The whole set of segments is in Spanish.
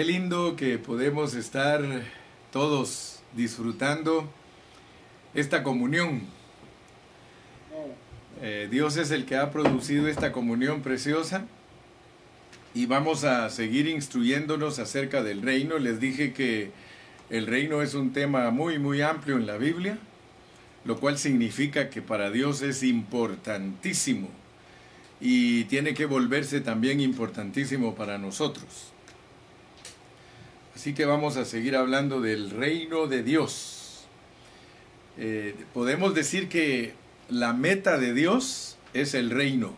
Qué lindo que podemos estar todos disfrutando esta comunión. Eh, Dios es el que ha producido esta comunión preciosa y vamos a seguir instruyéndonos acerca del reino. Les dije que el reino es un tema muy, muy amplio en la Biblia, lo cual significa que para Dios es importantísimo y tiene que volverse también importantísimo para nosotros. Así que vamos a seguir hablando del reino de Dios. Eh, podemos decir que la meta de Dios es el reino.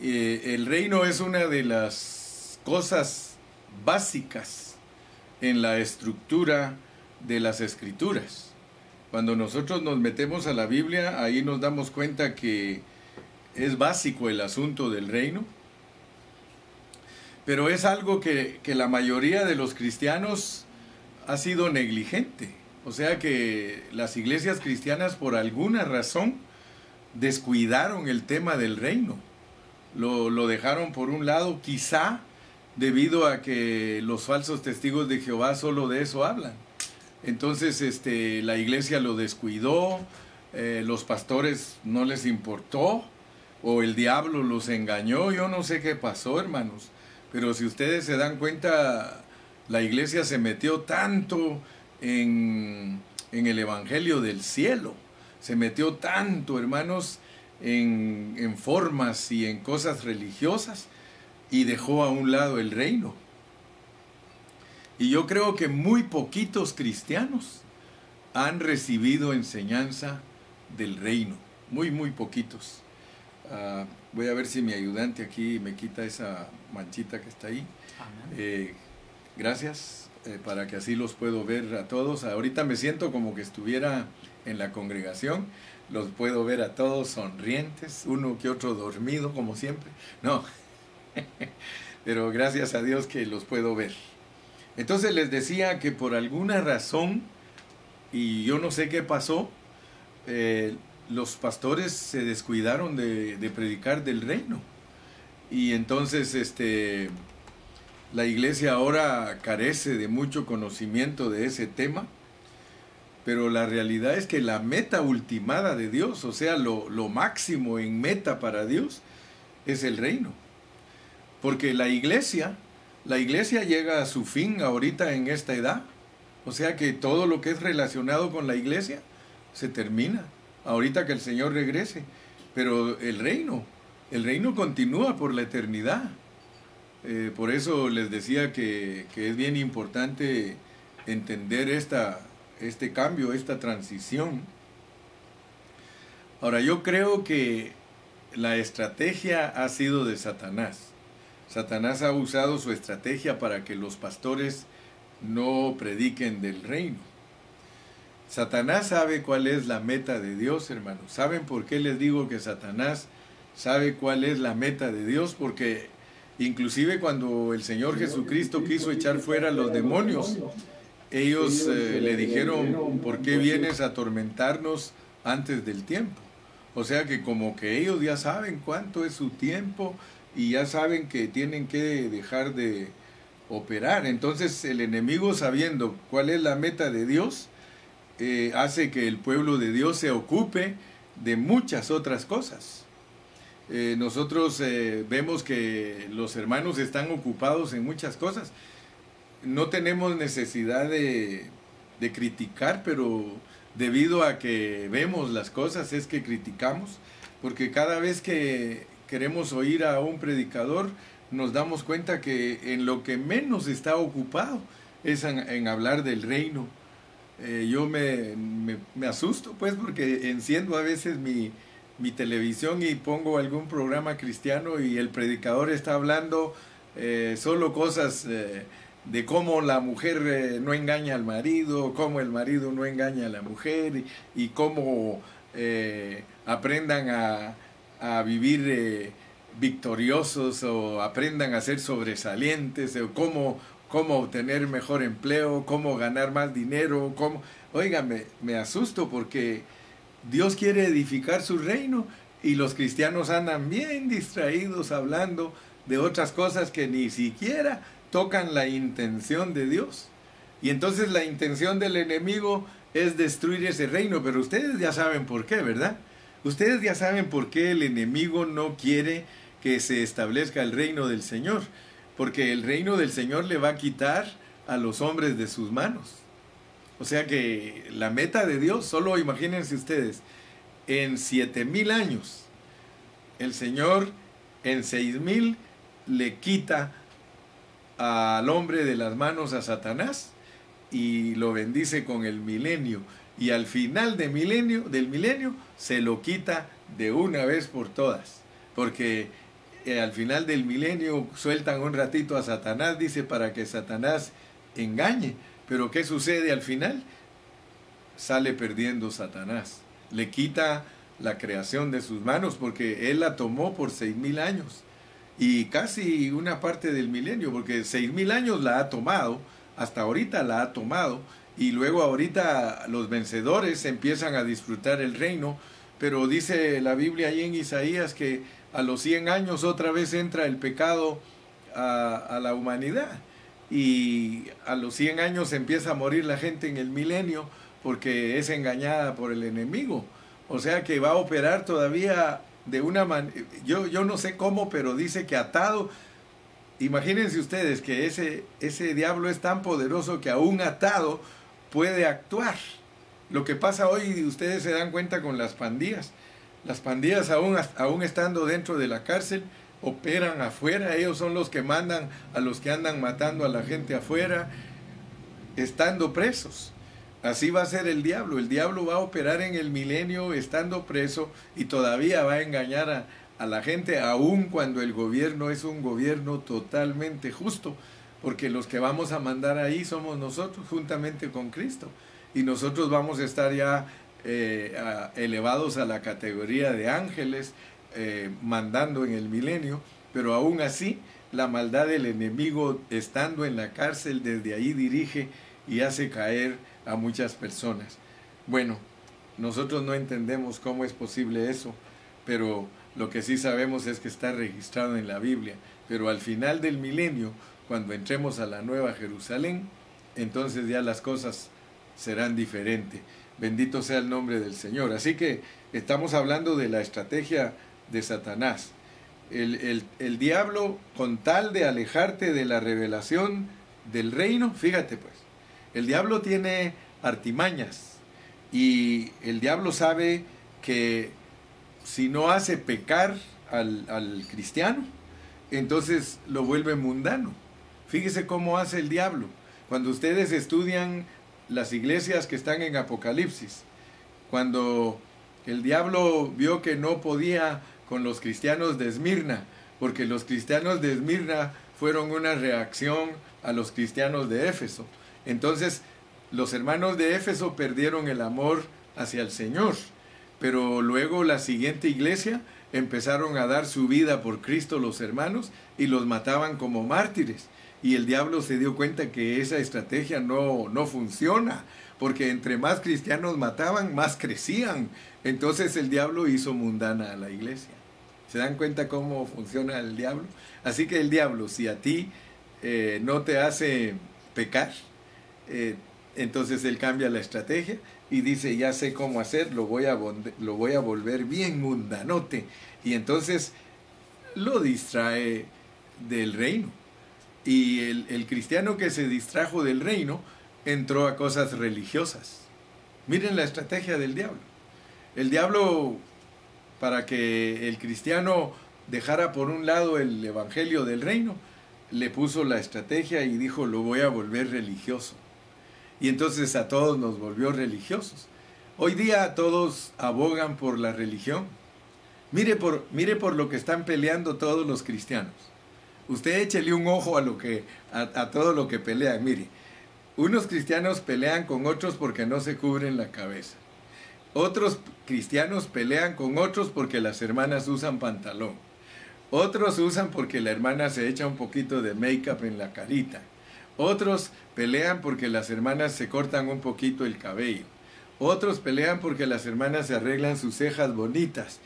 Eh, el reino es una de las cosas básicas en la estructura de las escrituras. Cuando nosotros nos metemos a la Biblia, ahí nos damos cuenta que es básico el asunto del reino pero es algo que, la mayoría de los cristianos ha sido negligente. O sea que las iglesias cristianas por alguna razón descuidaron el tema del reino. Lo, lo, dejaron por un lado, quizá debido a que los falsos testigos de Jehová solo de eso hablan. Entonces este, la iglesia lo descuidó, eh, los pastores no les importó, o el diablo los engañó, yo no sé qué pasó, hermanos. Pero si ustedes se dan cuenta, la iglesia se metió tanto en, el Evangelio del cielo, se metió tanto, hermanos, en, en formas y en cosas religiosas y dejó a un lado el reino. Y yo creo que muy poquitos cristianos han recibido enseñanza del reino, muy, muy poquitos. Ah, voy a ver si mi ayudante aquí me quita esa manchita que está ahí. Eh, gracias, eh, para que así los puedo ver a todos. Ahorita me siento como que estuviera en la congregación. Los puedo ver a todos sonrientes, uno que otro dormido, como siempre. No, pero gracias a Dios que los puedo ver. Entonces les decía que por alguna razón, y yo no sé qué pasó, eh, los pastores se descuidaron de, predicar del reino. Y entonces este, la iglesia ahora carece de mucho conocimiento de ese tema, pero la realidad es que la meta ultimada de Dios, o sea, lo, lo máximo en meta para Dios, es el reino. Porque la iglesia, la iglesia llega a su fin ahorita en esta edad. O sea que todo lo que es relacionado con la iglesia se termina ahorita que el Señor regrese. Pero el reino, el reino continúa por la eternidad. Eh, por eso les decía que, es bien importante entender esta, este cambio, esta transición. Ahora, yo creo que la estrategia ha sido de Satanás. Satanás ha usado su estrategia para que los pastores no prediquen del reino. Satanás sabe cuál es la meta de Dios, hermanos. ¿Saben por qué les digo que Satanás sabe cuál es la meta de Dios? Porque inclusive cuando el Señor Jesucristo quiso echar fuera a los demonios, ellos eh, le dijeron, ¿por qué vienes a atormentarnos antes del tiempo? O sea que como que ellos ya saben cuánto es su tiempo y ya saben que tienen que dejar de operar. Entonces el enemigo sabiendo cuál es la meta de Dios, eh, hace que el pueblo de Dios se ocupe de muchas otras cosas. Eh, nosotros eh, vemos que los hermanos están ocupados en muchas cosas. No tenemos necesidad de, de criticar, pero debido a que vemos las cosas es que criticamos, porque cada vez que queremos oír a un predicador, nos damos cuenta que en lo que menos está ocupado es en hablar del reino eh, yo me, me, asusto, pues, porque enciendo a veces mi, mi, televisión y pongo algún programa cristiano y el predicador está hablando eh, solo cosas eh, de cómo la mujer no engaña al marido, cómo el marido no engaña a la mujer y, cómo aprendan a, a vivir victoriosos o aprendan a ser sobresalientes o cómo cómo obtener mejor empleo, cómo ganar más dinero, cómo... Óigame, me asusto porque Dios quiere edificar su reino y los cristianos andan bien distraídos hablando de otras cosas que ni siquiera tocan la intención de Dios. Y entonces la intención del enemigo es destruir ese reino, pero ustedes ya saben por qué, ¿verdad? Ustedes ya saben por qué el enemigo no quiere que se establezca el reino del Señor, porque el reino del Señor le va a quitar a los hombres de sus manos. O sea que la meta de Dios, solo imagínense ustedes, en siete mil años, el Señor en seis mil le quita al hombre de las manos a Satanás y lo bendice con el milenio. Y al final milenio, del milenio se lo quita de una vez por todas. Porque eh, al final del milenio sueltan un ratito a Satanás, dice, para que Satanás engañe. Pero ¿qué sucede al final? Sale perdiendo Satanás. Le quita la creación de sus manos porque él la tomó por seis mil años y casi una parte del milenio porque seis mil años la ha tomado hasta ahorita la ha tomado y luego ahorita los vencedores empiezan a disfrutar el reino, pero dice la Biblia ahí en Isaías que a los 100 años otra vez entra el pecado a, la humanidad y a los 100 años empieza a morir la gente en el milenio porque es engañada por el enemigo. O sea que va a operar todavía de una manera, yo, yo no sé cómo, pero dice que atado Imagínense ustedes que ese, ese diablo es tan poderoso que aún atado puede actuar. Lo que pasa hoy, ustedes se dan cuenta con las pandillas. Las pandillas aún, aún estando dentro de la cárcel, operan afuera, ellos son los que mandan a los que andan matando a la gente afuera, estando presos. Así va a ser el diablo. El diablo va a operar en el milenio estando preso y todavía va a engañar a, a la gente, aun cuando el gobierno es un gobierno totalmente justo, porque los que vamos a mandar ahí somos nosotros, juntamente con Cristo. Y nosotros vamos a estar ya eh, elevados a la categoría de ángeles, eh, mandando en el milenio, pero aún así la maldad del enemigo, estando en la cárcel, desde ahí dirige y hace caer a muchas personas. Bueno, nosotros no entendemos cómo es posible eso, pero lo que sí sabemos es que está registrado en la Biblia, pero al final del milenio, cuando entremos a la nueva Jerusalén, entonces ya las cosas serán diferentes. Bendito sea el nombre del Señor. Así que estamos hablando de la estrategia de Satanás. El, el, diablo, con tal de alejarte de la revelación del reino, fíjate pues, el diablo tiene artimañas y el diablo sabe que si no hace pecar al, cristiano, entonces lo vuelve mundano. Fíjese cómo hace el diablo. Cuando ustedes estudian las iglesias que están en Apocalipsis, cuando el diablo vio que no podía con los cristianos de Esmirna, porque los cristianos de Esmirna fueron una reacción a los cristianos de Éfeso. Entonces, los hermanos de Éfeso perdieron el amor hacia el Señor pero luego la siguiente iglesia empezaron a dar su vida por Cristo los hermanos y los mataban como mártires. Y el diablo se dio cuenta que esa estrategia no, no funciona, porque entre más cristianos mataban, más crecían. Entonces el diablo hizo mundana a la iglesia. ¿Se dan cuenta cómo funciona el diablo? Así que el diablo, si a ti eh, no te hace pecar, eh, entonces él cambia la estrategia y dice, ya sé cómo hacer, lo voy a, lo voy a volver bien mundanote. Y entonces lo distrae del reino. Y el, el cristiano que se distrajo del reino entró a cosas religiosas. Miren la estrategia del diablo. El diablo, para que el cristiano dejara por un lado el evangelio del reino, le puso la estrategia y dijo, lo voy a volver religioso y entonces a todos nos volvió religiosos. Hoy día todos abogan por la religión. Mire por, mire por lo que están peleando todos los cristianos. Usted échele un ojo a, lo que, a, todo lo que pelean. Mire, unos cristianos pelean con otros porque no se cubren la cabeza. Otros cristianos pelean con otros porque las hermanas usan pantalón. Otros usan porque la hermana se echa un poquito de make-up en la carita. Otros pelean porque las hermanas se cortan un poquito el cabello. Otros pelean porque las hermanas se arreglan sus cejas bonitas.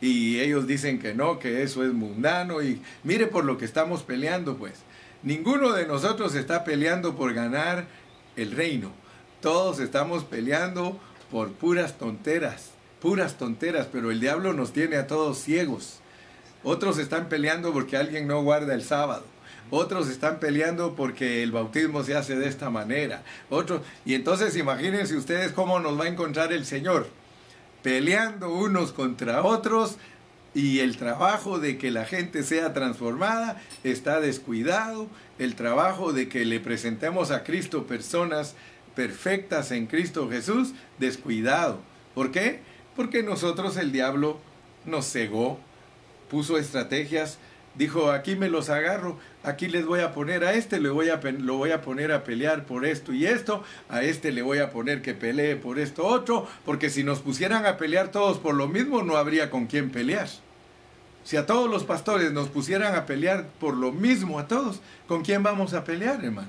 Y ellos dicen que no, que eso es mundano y mire por lo que estamos peleando pues. Ninguno de nosotros está peleando por ganar el reino. Todos estamos peleando por puras tonteras, puras tonteras, pero el diablo nos tiene a todos ciegos. Otros están peleando porque alguien no guarda el sábado. Otros están peleando porque el bautismo se hace de esta manera. Otros, y entonces imagínense ustedes cómo nos va a encontrar el Señor peleando unos contra otros y el trabajo de que la gente sea transformada está descuidado, el trabajo de que le presentemos a Cristo personas perfectas en Cristo Jesús, descuidado. ¿Por qué? Porque nosotros el diablo nos cegó, puso estrategias dijo, aquí me los agarro, aquí les voy a poner a este, le voy a, lo voy a poner a pelear por esto y esto, a este le voy a poner que pelee por esto otro, porque si nos pusieran a pelear todos por lo mismo, no habría con quién pelear. Si a todos los pastores nos pusieran a pelear por lo mismo a todos, ¿con quién vamos a pelear, hermano?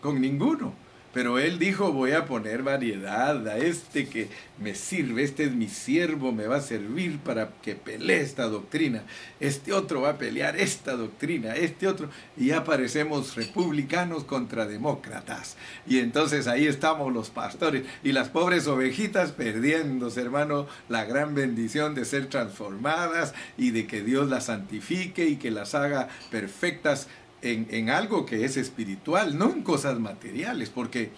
Con ninguno. Pero él dijo, voy a poner variedad a este que me sirve, este es mi siervo, me va a servir para que pelee esta doctrina. Este otro va a pelear esta doctrina, este otro. Y ya parecemos republicanos contra demócratas. Y entonces ahí estamos los pastores y las pobres ovejitas perdiéndose, hermano, la gran bendición de ser transformadas y de que Dios las santifique y que las haga perfectas en, algo que es espiritual, no en cosas materiales, porque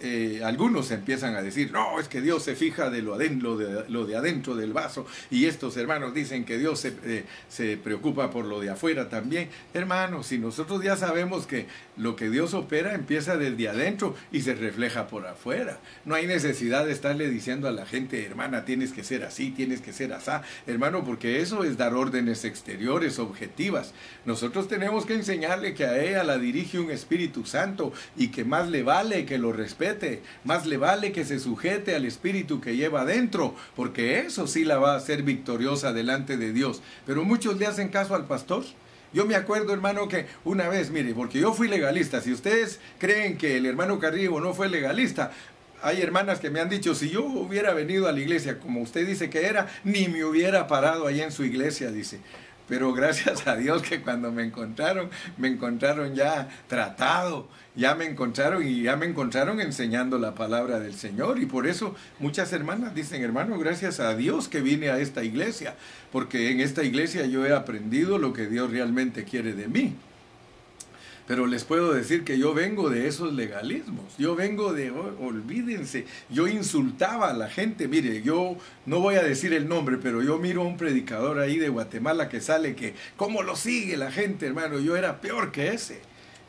eh, algunos empiezan a decir, no, es que Dios se fija de lo, de, lo de adentro del vaso, y estos hermanos dicen que Dios se, eh, se, preocupa por lo de afuera también. Hermanos, si nosotros ya sabemos que lo que Dios opera empieza desde adentro y se refleja por afuera, no hay necesidad de estarle diciendo a la gente, hermana, tienes que ser así, tienes que ser así, hermano, porque eso es dar órdenes exteriores, objetivas. Nosotros tenemos que enseñarle que a ella la dirige un Espíritu Santo y que más le vale que lo respete más le vale que se sujete al espíritu que lleva adentro, porque eso sí la va a hacer victoriosa delante de Dios. Pero muchos le hacen caso al pastor. Yo me acuerdo, hermano, que una vez, mire, porque yo fui legalista, si ustedes creen que el hermano Carrillo no fue legalista, hay hermanas que me han dicho, si yo hubiera venido a la iglesia como usted dice que era, ni me hubiera parado ahí en su iglesia, dice. Pero gracias a Dios que cuando me encontraron, me encontraron ya tratado, ya me encontraron y ya me encontraron enseñando la palabra del Señor. Y por eso muchas hermanas dicen, hermano, gracias a Dios que vine a esta iglesia, porque en esta iglesia yo he aprendido lo que Dios realmente quiere de mí. Pero les puedo decir que yo vengo de esos legalismos. Yo vengo de, oh, olvídense, yo insultaba a la gente. Mire, yo no voy a decir el nombre, pero yo miro a un predicador ahí de Guatemala que sale que, ¿cómo lo sigue la gente, hermano? Yo era peor que ese.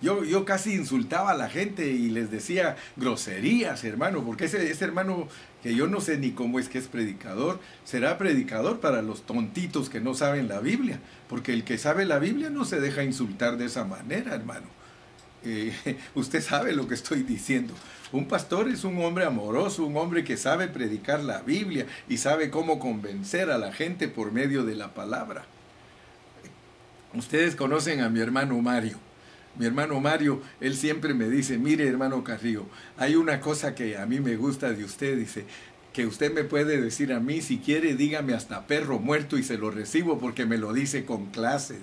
Yo, yo casi insultaba a la gente y les decía groserías, hermano, porque ese, ese hermano que yo no sé ni cómo es que es predicador, será predicador para los tontitos que no saben la Biblia, porque el que sabe la Biblia no se deja insultar de esa manera, hermano. Eh, usted sabe lo que estoy diciendo. Un pastor es un hombre amoroso, un hombre que sabe predicar la Biblia y sabe cómo convencer a la gente por medio de la palabra. Ustedes conocen a mi hermano Mario mi hermano Mario, él siempre me dice, mire hermano Carrillo, hay una cosa que a mí me gusta de usted, dice, que usted me puede decir a mí, si quiere, dígame hasta perro muerto y se lo recibo porque me lo dice con clase.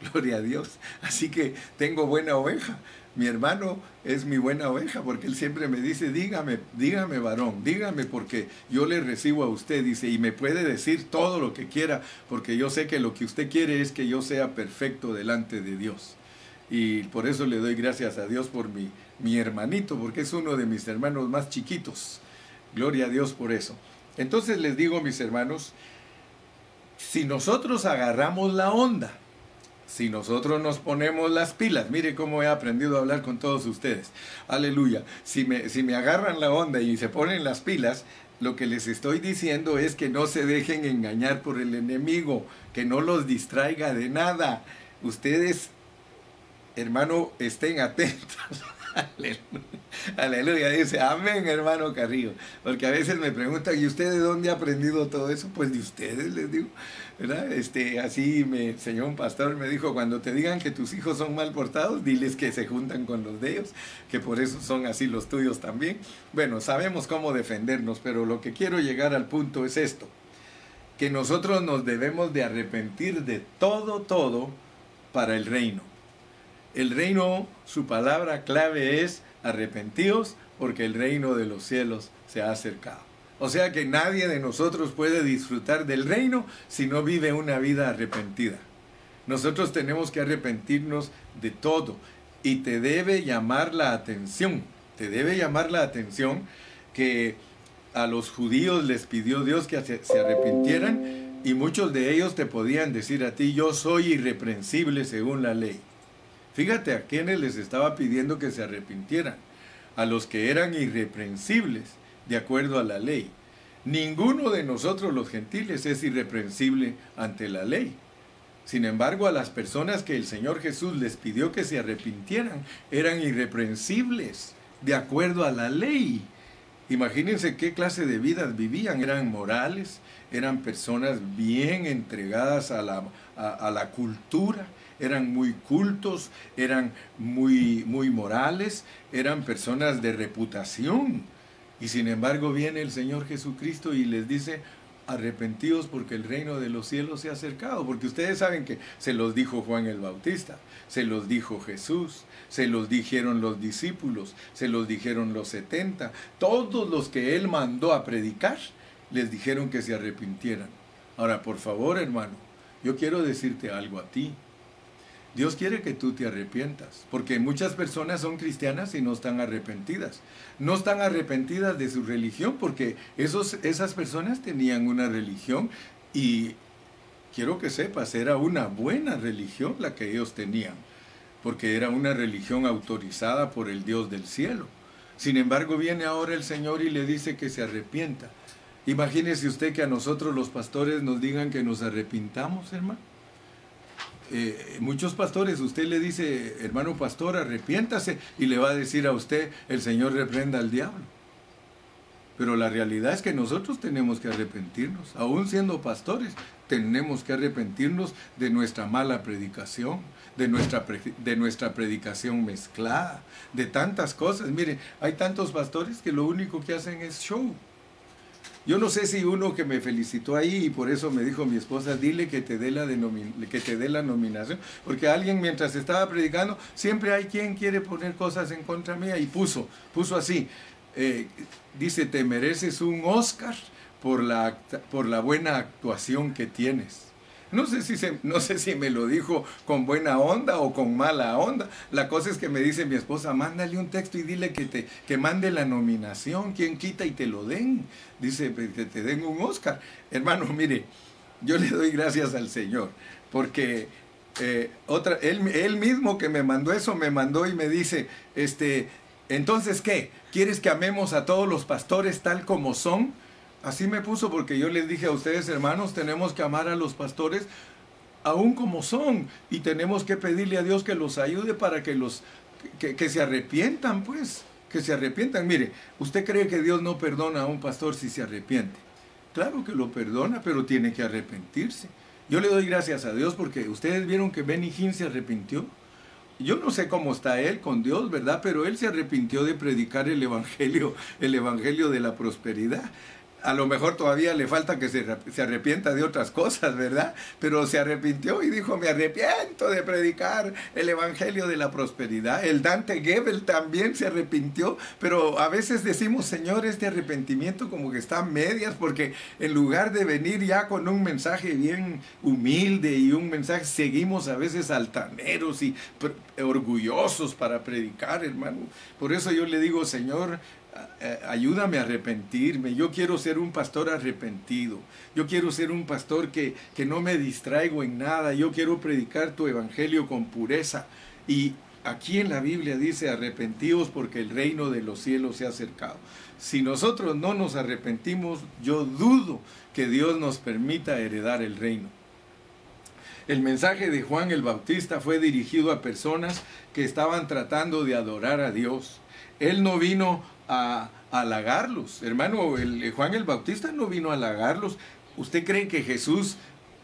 Gloria a Dios. Así que tengo buena oveja. Mi hermano es mi buena oveja porque él siempre me dice, dígame, dígame varón, dígame porque yo le recibo a usted, dice, y me puede decir todo lo que quiera porque yo sé que lo que usted quiere es que yo sea perfecto delante de Dios. Y por eso le doy gracias a Dios por mi, mi hermanito, porque es uno de mis hermanos más chiquitos. Gloria a Dios por eso. Entonces les digo, mis hermanos, si nosotros agarramos la onda, si nosotros nos ponemos las pilas, mire cómo he aprendido a hablar con todos ustedes, aleluya, si me, si me agarran la onda y se ponen las pilas, lo que les estoy diciendo es que no se dejen engañar por el enemigo, que no los distraiga de nada. Ustedes hermano, estén atentos. Aleluya. Dice, amén, hermano Carrillo. Porque a veces me preguntan, ¿y usted de dónde ha aprendido todo eso? Pues de ustedes, les digo. ¿verdad? Este, así me enseñó un pastor, me dijo, cuando te digan que tus hijos son mal portados, diles que se juntan con los de ellos, que por eso son así los tuyos también. Bueno, sabemos cómo defendernos, pero lo que quiero llegar al punto es esto. que nosotros nos debemos de arrepentir de todo, todo para el reino. El reino, su palabra clave es arrepentidos porque el reino de los cielos se ha acercado. O sea que nadie de nosotros puede disfrutar del reino si no vive una vida arrepentida. Nosotros tenemos que arrepentirnos de todo y te debe llamar la atención, te debe llamar la atención que a los judíos les pidió Dios que se arrepintieran y muchos de ellos te podían decir a ti, yo soy irreprensible según la ley. Fíjate a quienes les estaba pidiendo que se arrepintieran, a los que eran irreprensibles de acuerdo a la ley. Ninguno de nosotros los gentiles es irreprensible ante la ley. Sin embargo, a las personas que el Señor Jesús les pidió que se arrepintieran, eran irreprensibles de acuerdo a la ley. Imagínense qué clase de vidas vivían. Eran morales, eran personas bien entregadas a la, a, la cultura, eran muy cultos, eran muy, muy morales, eran personas de reputación. Y sin embargo viene el Señor Jesucristo y les dice, arrepentidos porque el reino de los cielos se ha acercado, porque ustedes saben que se los dijo Juan el Bautista, se los dijo Jesús, se los dijeron los discípulos, se los dijeron los setenta, todos los que él mandó a predicar, les dijeron que se arrepintieran. Ahora, por favor, hermano, yo quiero decirte algo a ti. Dios quiere que tú te arrepientas, porque muchas personas son cristianas y no están arrepentidas. No están arrepentidas de su religión, porque esos, esas personas tenían una religión y quiero que sepas, era una buena religión la que ellos tenían, porque era una religión autorizada por el Dios del cielo. Sin embargo, viene ahora el Señor y le dice que se arrepienta. Imagínese usted que a nosotros los pastores nos digan que nos arrepintamos, hermano. Eh, muchos pastores, usted le dice, hermano pastor, arrepiéntase, y le va a decir a usted, el Señor reprenda al diablo. Pero la realidad es que nosotros tenemos que arrepentirnos, aún siendo pastores, tenemos que arrepentirnos de nuestra mala predicación, de nuestra, de nuestra predicación mezclada, de tantas cosas. Mire, hay tantos pastores que lo único que hacen es show. Yo no sé si uno que me felicitó ahí y por eso me dijo mi esposa, dile que te dé la, que te dé la nominación, porque alguien mientras estaba predicando, siempre hay quien quiere poner cosas en contra mía y puso, puso así, eh, dice, te mereces un Oscar por la, por la buena actuación que tienes. No sé, si no sé si me lo dijo con buena onda o con mala onda. La cosa es que me dice mi esposa, mándale un texto y dile que te que mande la nominación, quien quita y te lo den. Dice, que te den un Oscar. Hermano, mire, yo le doy gracias al Señor, porque eh, otra, él, él mismo que me mandó eso, me mandó y me dice, este, entonces, ¿qué? ¿Quieres que amemos a todos los pastores tal como son? Así me puso porque yo les dije a ustedes, hermanos, tenemos que amar a los pastores aún como son y tenemos que pedirle a Dios que los ayude para que los que, se arrepientan, pues, que se arrepientan. Mire, ¿usted cree que Dios no perdona a un pastor si se arrepiente? Claro que lo perdona, pero tiene que arrepentirse. Yo le doy gracias a Dios porque ustedes vieron que Benny Hinn se arrepintió. Yo no sé cómo está él con Dios, ¿verdad? Pero él se arrepintió de predicar el evangelio, el evangelio de la prosperidad a lo mejor todavía le falta que se, arrepienta de otras cosas, ¿verdad? Pero se arrepintió y dijo, me arrepiento de predicar el Evangelio de la Prosperidad. El Dante Gebel también se arrepintió, pero a veces decimos, Señor, este arrepentimiento como que está a medias, porque en lugar de venir ya con un mensaje bien humilde y un mensaje, seguimos a veces altaneros y orgullosos para predicar, hermano. Por eso yo le digo, Señor, ayúdame a arrepentirme. Yo quiero ser un pastor arrepentido. Yo quiero ser un pastor que, que no me distraigo en nada. Yo quiero predicar tu evangelio con pureza. Y aquí en la Biblia dice arrepentidos porque el reino de los cielos se ha acercado. Si nosotros no nos arrepentimos, yo dudo que Dios nos permita heredar el reino. El mensaje de Juan el Bautista fue dirigido a personas que estaban tratando de adorar a Dios. Él no vino a, halagarlos. Hermano, el, Juan el Bautista no vino a halagarlos. ¿Usted cree que Jesús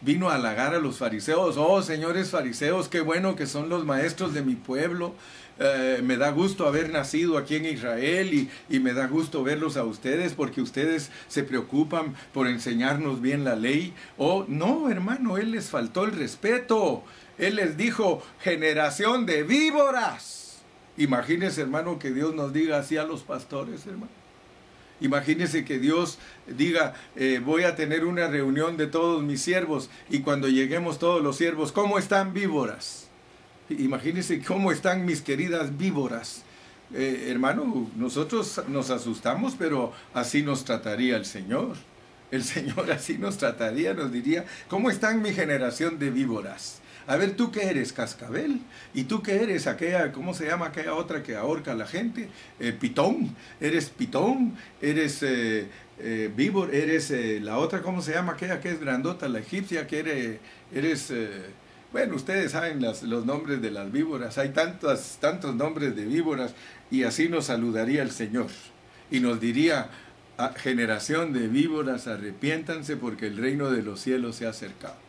vino a halagar a los fariseos. Oh, señores fariseos, qué bueno que son los maestros de mi pueblo. Eh, me da gusto haber nacido aquí en Israel y, y, me da gusto verlos a ustedes porque ustedes se preocupan por enseñarnos bien la ley. Oh, no, hermano, él les faltó el respeto. Él les dijo, generación de víboras. Imagínense, hermano, que Dios nos diga así a los pastores, hermano. Imagínense que Dios diga, eh, voy a tener una reunión de todos mis siervos y cuando lleguemos todos los siervos, ¿cómo están víboras? Imagínense cómo están mis queridas víboras. Eh, hermano, nosotros nos asustamos, pero así nos trataría el Señor. El Señor así nos trataría, nos diría, ¿cómo están mi generación de víboras? A ver, ¿tú qué eres? Cascabel. ¿Y tú qué eres? Aquella, ¿cómo se llama aquella otra que ahorca a la gente? Eh, pitón. ¿Eres pitón? ¿Eres eh, eh, víbor? ¿Eres la otra, cómo se llama? Aquella que es grandota, la egipcia, que eres... eres bueno, ustedes saben los nombres de las víboras. Hay tantos, tantos nombres de víboras y así nos saludaría el Señor. Y nos diría, ah, generación de víboras, arrepiéntanse porque el reino de los cielos se ha acercado.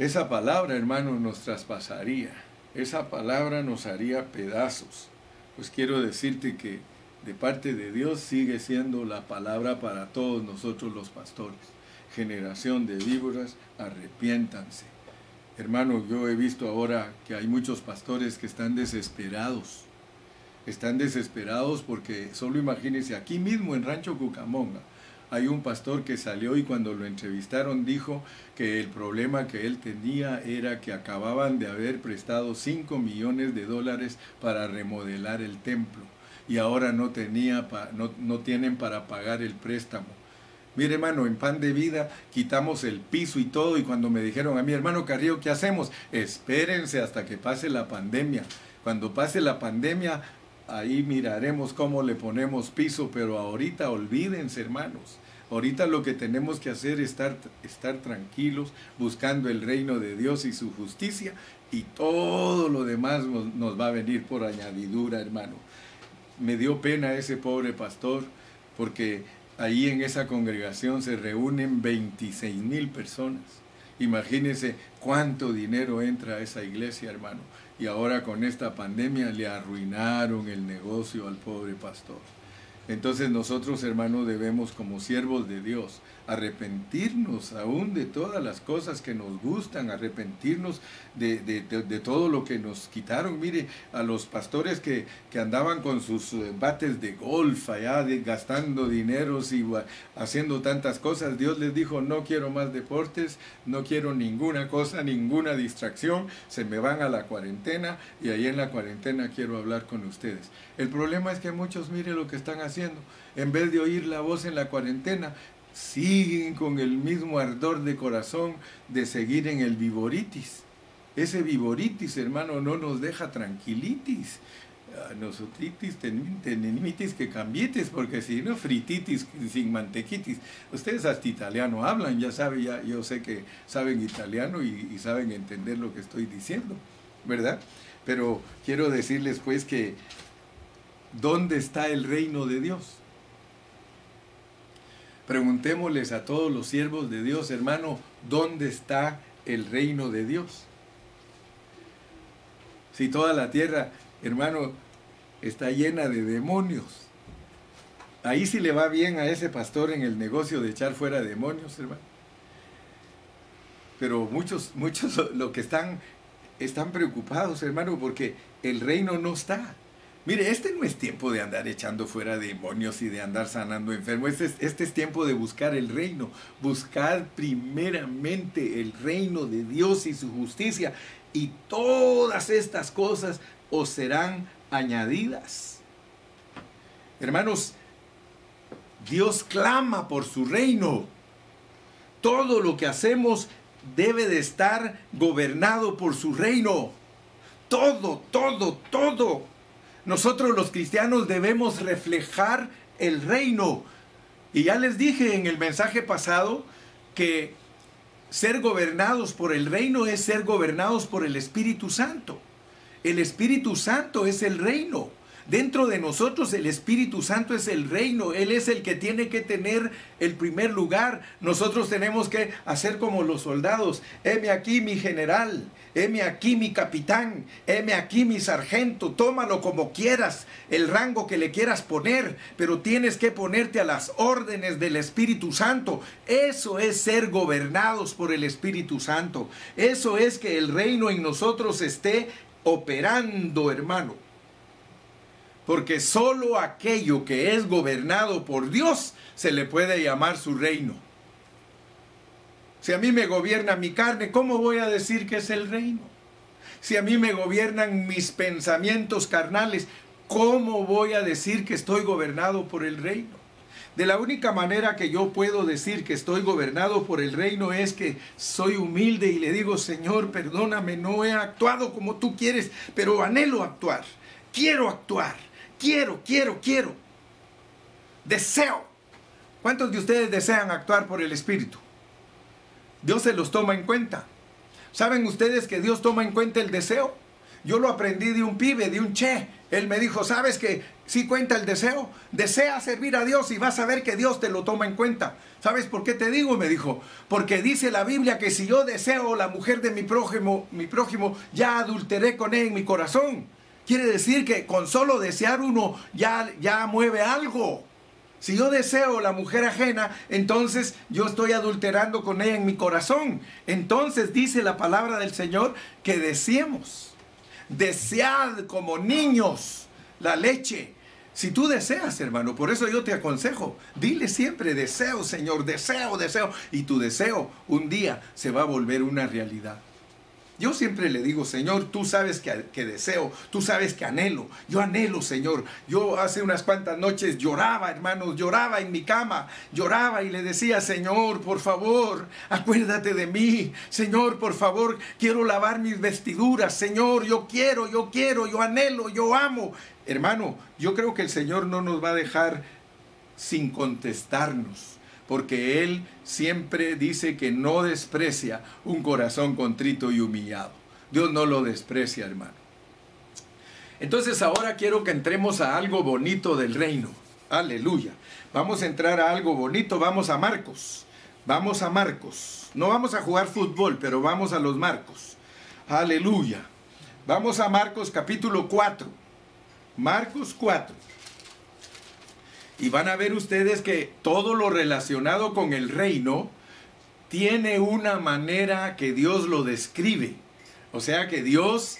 Esa palabra, hermano, nos traspasaría. Esa palabra nos haría pedazos. Pues quiero decirte que de parte de Dios sigue siendo la palabra para todos nosotros los pastores. Generación de víboras, arrepiéntanse. Hermano, yo he visto ahora que hay muchos pastores que están desesperados. Están desesperados porque solo imagínense aquí mismo en Rancho Cucamonga hay un pastor que salió y cuando lo entrevistaron dijo que el problema que él tenía era que acababan de haber prestado 5 millones de dólares para remodelar el templo y ahora no, tenía no, no tienen para pagar el préstamo. Mire hermano, en pan de vida quitamos el piso y todo y cuando me dijeron a mi hermano Carrillo, ¿qué hacemos? Espérense hasta que pase la pandemia. Cuando pase la pandemia, ahí miraremos cómo le ponemos piso, pero ahorita olvídense hermanos. Ahorita lo que tenemos que hacer es estar, estar tranquilos, buscando el reino de Dios y su justicia, y todo lo demás nos, va a venir por añadidura, hermano. Me dio pena ese pobre pastor, porque ahí en esa congregación se reúnen 26 mil personas. Imagínense cuánto dinero entra a esa iglesia, hermano. Y ahora con esta pandemia le arruinaron el negocio al pobre pastor. Entonces nosotros, hermanos, debemos como siervos de Dios arrepentirnos aún de todas las cosas que nos gustan, arrepentirnos de, todo lo que nos quitaron. Mire, a los pastores que, andaban con sus eh, bates de golf allá, gastando dineros y haciendo tantas cosas, Dios les dijo, no quiero más deportes, no quiero ninguna cosa, ninguna distracción, se me van a la cuarentena y ahí en la cuarentena quiero hablar con ustedes. El problema es que muchos, mire lo que están haciendo, en vez de oír la voz en la cuarentena, siguen con el mismo ardor de corazón de seguir en el viboritis. Ese viboritis, hermano, no nos deja tranquilitis. Ah, Nosotritis, tenimitis que cambietes, porque si no, frititis sin mantequitis. Ustedes hasta italiano hablan, ya saben, ya, yo sé que saben italiano y saben entender lo que estoy diciendo, ¿verdad? Pero quiero decirles pues que, ¿dónde está el reino de Dios? Preguntémosles a todos los siervos de Dios, hermano, ¿dónde está el reino de Dios? Si toda la tierra, hermano, está llena de demonios. Ahí sí le va bien a ese pastor en el negocio de echar fuera demonios, hermano. Pero muchos, muchos lo que están, están preocupados, hermano, porque el reino no está. Mire, este no es tiempo de andar echando fuera demonios y de andar sanando enfermos. Este es, este es tiempo de buscar el reino. Buscar primeramente el reino de Dios y su justicia. Y todas estas cosas os serán añadidas. Hermanos, Dios clama por su reino. Todo lo que hacemos debe de estar gobernado por su reino. Todo, todo, todo. Nosotros los cristianos debemos reflejar el reino. Y ya les dije en el mensaje pasado que ser gobernados por el reino es ser gobernados por el Espíritu Santo. El Espíritu Santo es el reino. Dentro de nosotros el Espíritu Santo es el reino, Él es el que tiene que tener el primer lugar. Nosotros tenemos que hacer como los soldados. Heme aquí mi general, heme aquí mi capitán, heme aquí mi sargento, tómalo como quieras, el rango que le quieras poner, pero tienes que ponerte a las órdenes del Espíritu Santo. Eso es ser gobernados por el Espíritu Santo. Eso es que el reino en nosotros esté operando, hermano. Porque solo aquello que es gobernado por Dios se le puede llamar su reino. Si a mí me gobierna mi carne, ¿cómo voy a decir que es el reino? Si a mí me gobiernan mis pensamientos carnales, ¿cómo voy a decir que estoy gobernado por el reino? De la única manera que yo puedo decir que estoy gobernado por el reino es que soy humilde y le digo, Señor, perdóname, no he actuado como tú quieres, pero anhelo actuar, quiero actuar, quiero, quiero, quiero, deseo. ¿Cuántos de ustedes desean actuar por el Espíritu? Dios se los toma en cuenta. ¿Saben ustedes que Dios toma en cuenta el deseo? Yo lo aprendí de un pibe, de un che. Él me dijo, ¿sabes que si cuenta el deseo? Desea servir a Dios y vas a ver que Dios te lo toma en cuenta. ¿Sabes por qué te digo? Me dijo, porque dice la Biblia que si yo deseo la mujer de mi prójimo, mi prójimo, ya adulteré con él en mi corazón. Quiere decir que con solo desear uno ya, ya mueve algo. Si yo deseo la mujer ajena, entonces yo estoy adulterando con ella en mi corazón. Entonces dice la palabra del Señor que deseemos desead como niños la leche. Si tú deseas, hermano, por eso yo te aconsejo, dile siempre deseo, Señor, deseo, deseo. Y tu deseo un día se va a volver una realidad. Yo siempre le digo, Señor, tú sabes que, deseo, tú sabes que anhelo. Yo anhelo, Señor. Yo hace unas cuantas noches lloraba, hermanos, lloraba en mi cama, lloraba y le decía, Señor, por favor, acuérdate de mí. Señor, por favor, quiero lavar mis vestiduras. Señor, yo quiero, yo quiero, yo anhelo, yo amo. Hermano, yo creo que el Señor no nos va a dejar sin contestarnos porque Él siempre dice que no desprecia un corazón contrito y humillado. Dios no lo desprecia, hermano. Entonces ahora quiero que entremos a algo bonito del reino. Aleluya. Vamos a entrar a algo bonito. Vamos a Marcos. Vamos a Marcos. No vamos a jugar fútbol, pero vamos a los Marcos. Aleluya. Vamos a Marcos capítulo 4. Marcos 4. Y van a ver ustedes que todo lo relacionado con el reino tiene una manera que Dios lo describe. O sea que Dios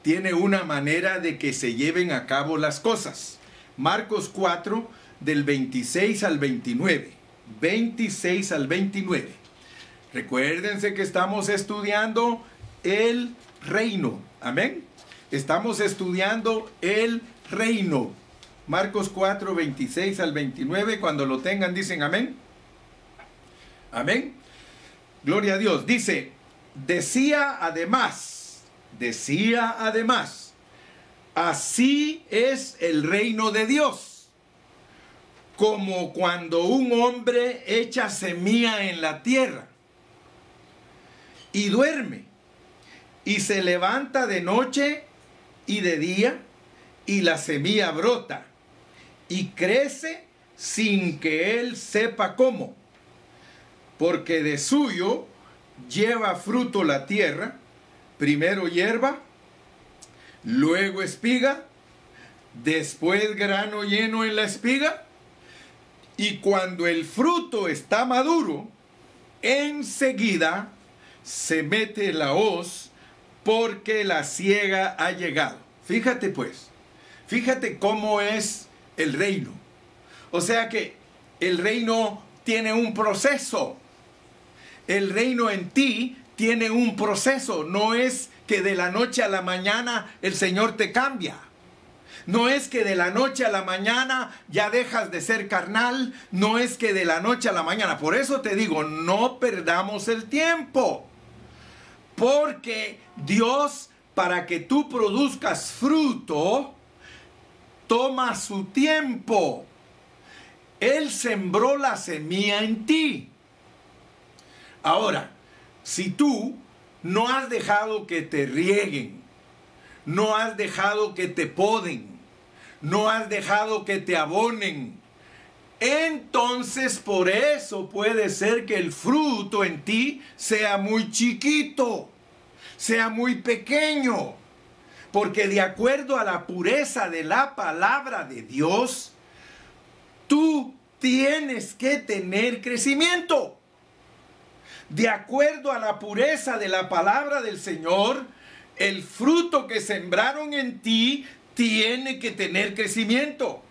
tiene una manera de que se lleven a cabo las cosas. Marcos 4 del 26 al 29. 26 al 29. Recuérdense que estamos estudiando el reino. Amén. Estamos estudiando el reino. Marcos 4, 26 al 29. Cuando lo tengan, dicen amén. Amén. Gloria a Dios. Dice, decía además, decía además, así es el reino de Dios, como cuando un hombre echa semilla en la tierra y duerme y se levanta de noche y de día y la semilla brota y crece sin que él sepa cómo, porque de suyo lleva fruto la tierra, primero hierba, luego espiga, después grano lleno en la espiga, y cuando el fruto está maduro, enseguida se mete la hoz porque la ciega ha llegado. Fíjate pues, fíjate cómo es el reino. O sea que el reino tiene un proceso. El reino en ti tiene un proceso. No es que de la noche a la mañana el Señor te cambia. No es que de la noche a la mañana ya dejas de ser carnal. No es que de la noche a la mañana. Por eso te digo, no perdamos el tiempo. Porque Dios, para que tú produzcas fruto, toma su tiempo. Él sembró la semilla en ti. Ahora, si tú no has dejado que te rieguen, no has dejado que te poden, no has dejado que te abonen. Entonces por eso puede ser que el fruto en ti sea muy chiquito, sea muy pequeño. Porque de acuerdo a la pureza de la palabra de Dios, tú tienes que tener crecimiento. De acuerdo a la pureza de la palabra del Señor, el fruto que sembraron en ti tiene que tener crecimiento.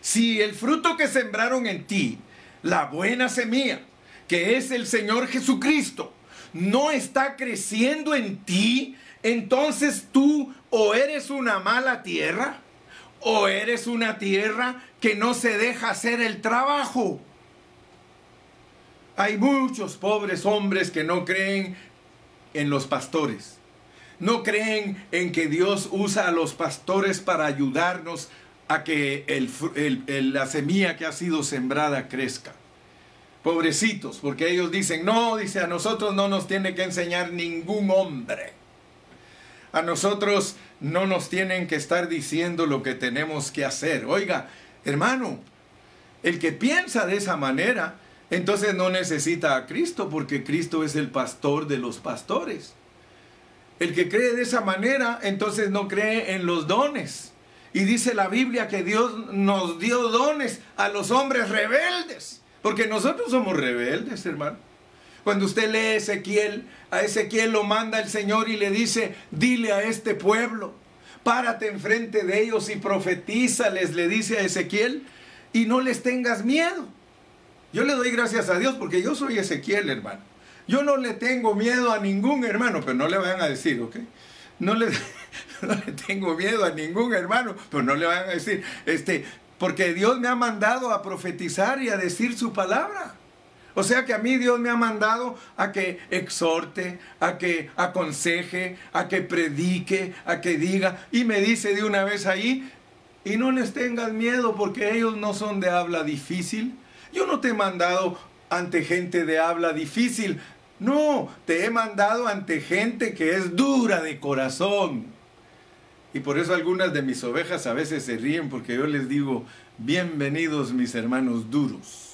Si el fruto que sembraron en ti, la buena semilla, que es el Señor Jesucristo, no está creciendo en ti, entonces tú o eres una mala tierra o eres una tierra que no se deja hacer el trabajo. Hay muchos pobres hombres que no creen en los pastores. No creen en que Dios usa a los pastores para ayudarnos a que la semilla que ha sido sembrada crezca. Pobrecitos, porque ellos dicen, no, dice, a nosotros no nos tiene que enseñar ningún hombre. A nosotros no nos tienen que estar diciendo lo que tenemos que hacer. Oiga, hermano, el que piensa de esa manera, entonces no necesita a Cristo porque Cristo es el pastor de los pastores. El que cree de esa manera, entonces no cree en los dones. Y dice la Biblia que Dios nos dio dones a los hombres rebeldes. Porque nosotros somos rebeldes, hermano. Cuando usted lee Ezequiel, a Ezequiel lo manda el Señor y le dice, dile a este pueblo, párate enfrente de ellos y profetízales, le dice a Ezequiel, y no les tengas miedo. Yo le doy gracias a Dios porque yo soy Ezequiel, hermano. Yo no le tengo miedo a ningún hermano, pero no le vayan a decir, ¿ok? No le, tengo miedo a ningún hermano, pero no le vayan a decir, este, porque Dios me ha mandado a profetizar y a decir su palabra. O sea que a mí Dios me ha mandado a que exhorte, a que aconseje, a que predique, a que diga. Y me dice de una vez ahí, y no les tengas miedo porque ellos no son de habla difícil. Yo no te he mandado ante gente de habla difícil. No, te he mandado ante gente que es dura de corazón. Y por eso algunas de mis ovejas a veces se ríen porque yo les digo, bienvenidos mis hermanos duros.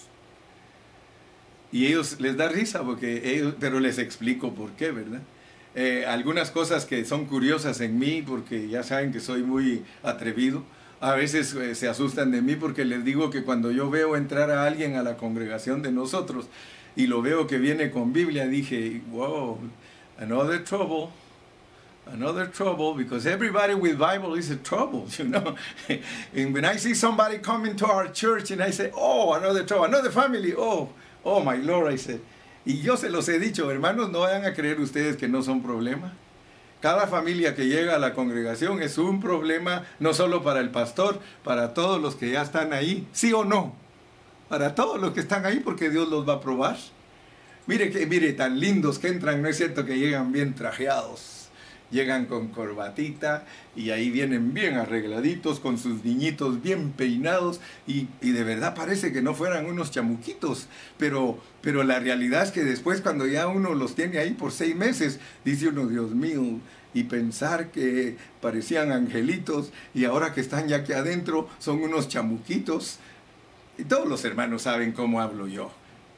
Y ellos les da risa, porque ellos, pero les explico por qué, ¿verdad? Eh, algunas cosas que son curiosas en mí, porque ya saben que soy muy atrevido, a veces eh, se asustan de mí porque les digo que cuando yo veo entrar a alguien a la congregación de nosotros y lo veo que viene con Biblia, dije, wow, another trouble. Another trouble because everybody with Bible is a trouble, you know. and when I see somebody coming to our church and I say, oh, another trouble, another family, oh, Oh, my Lord, I said. Y yo se los he dicho, hermanos, no vayan a creer ustedes que no son problema. Cada familia que llega a la congregación es un problema no solo para el pastor, para todos los que ya están ahí, sí o no. Para todos los que están ahí porque Dios los va a probar. Mire que mire tan lindos que entran, no es cierto que llegan bien trajeados llegan con corbatita y ahí vienen bien arregladitos, con sus niñitos bien peinados y, de verdad parece que no fueran unos chamuquitos, pero, pero la realidad es que después cuando ya uno los tiene ahí por seis meses, dice uno, Dios mío, y pensar que parecían angelitos y ahora que están ya aquí adentro son unos chamuquitos. Y todos los hermanos saben cómo hablo yo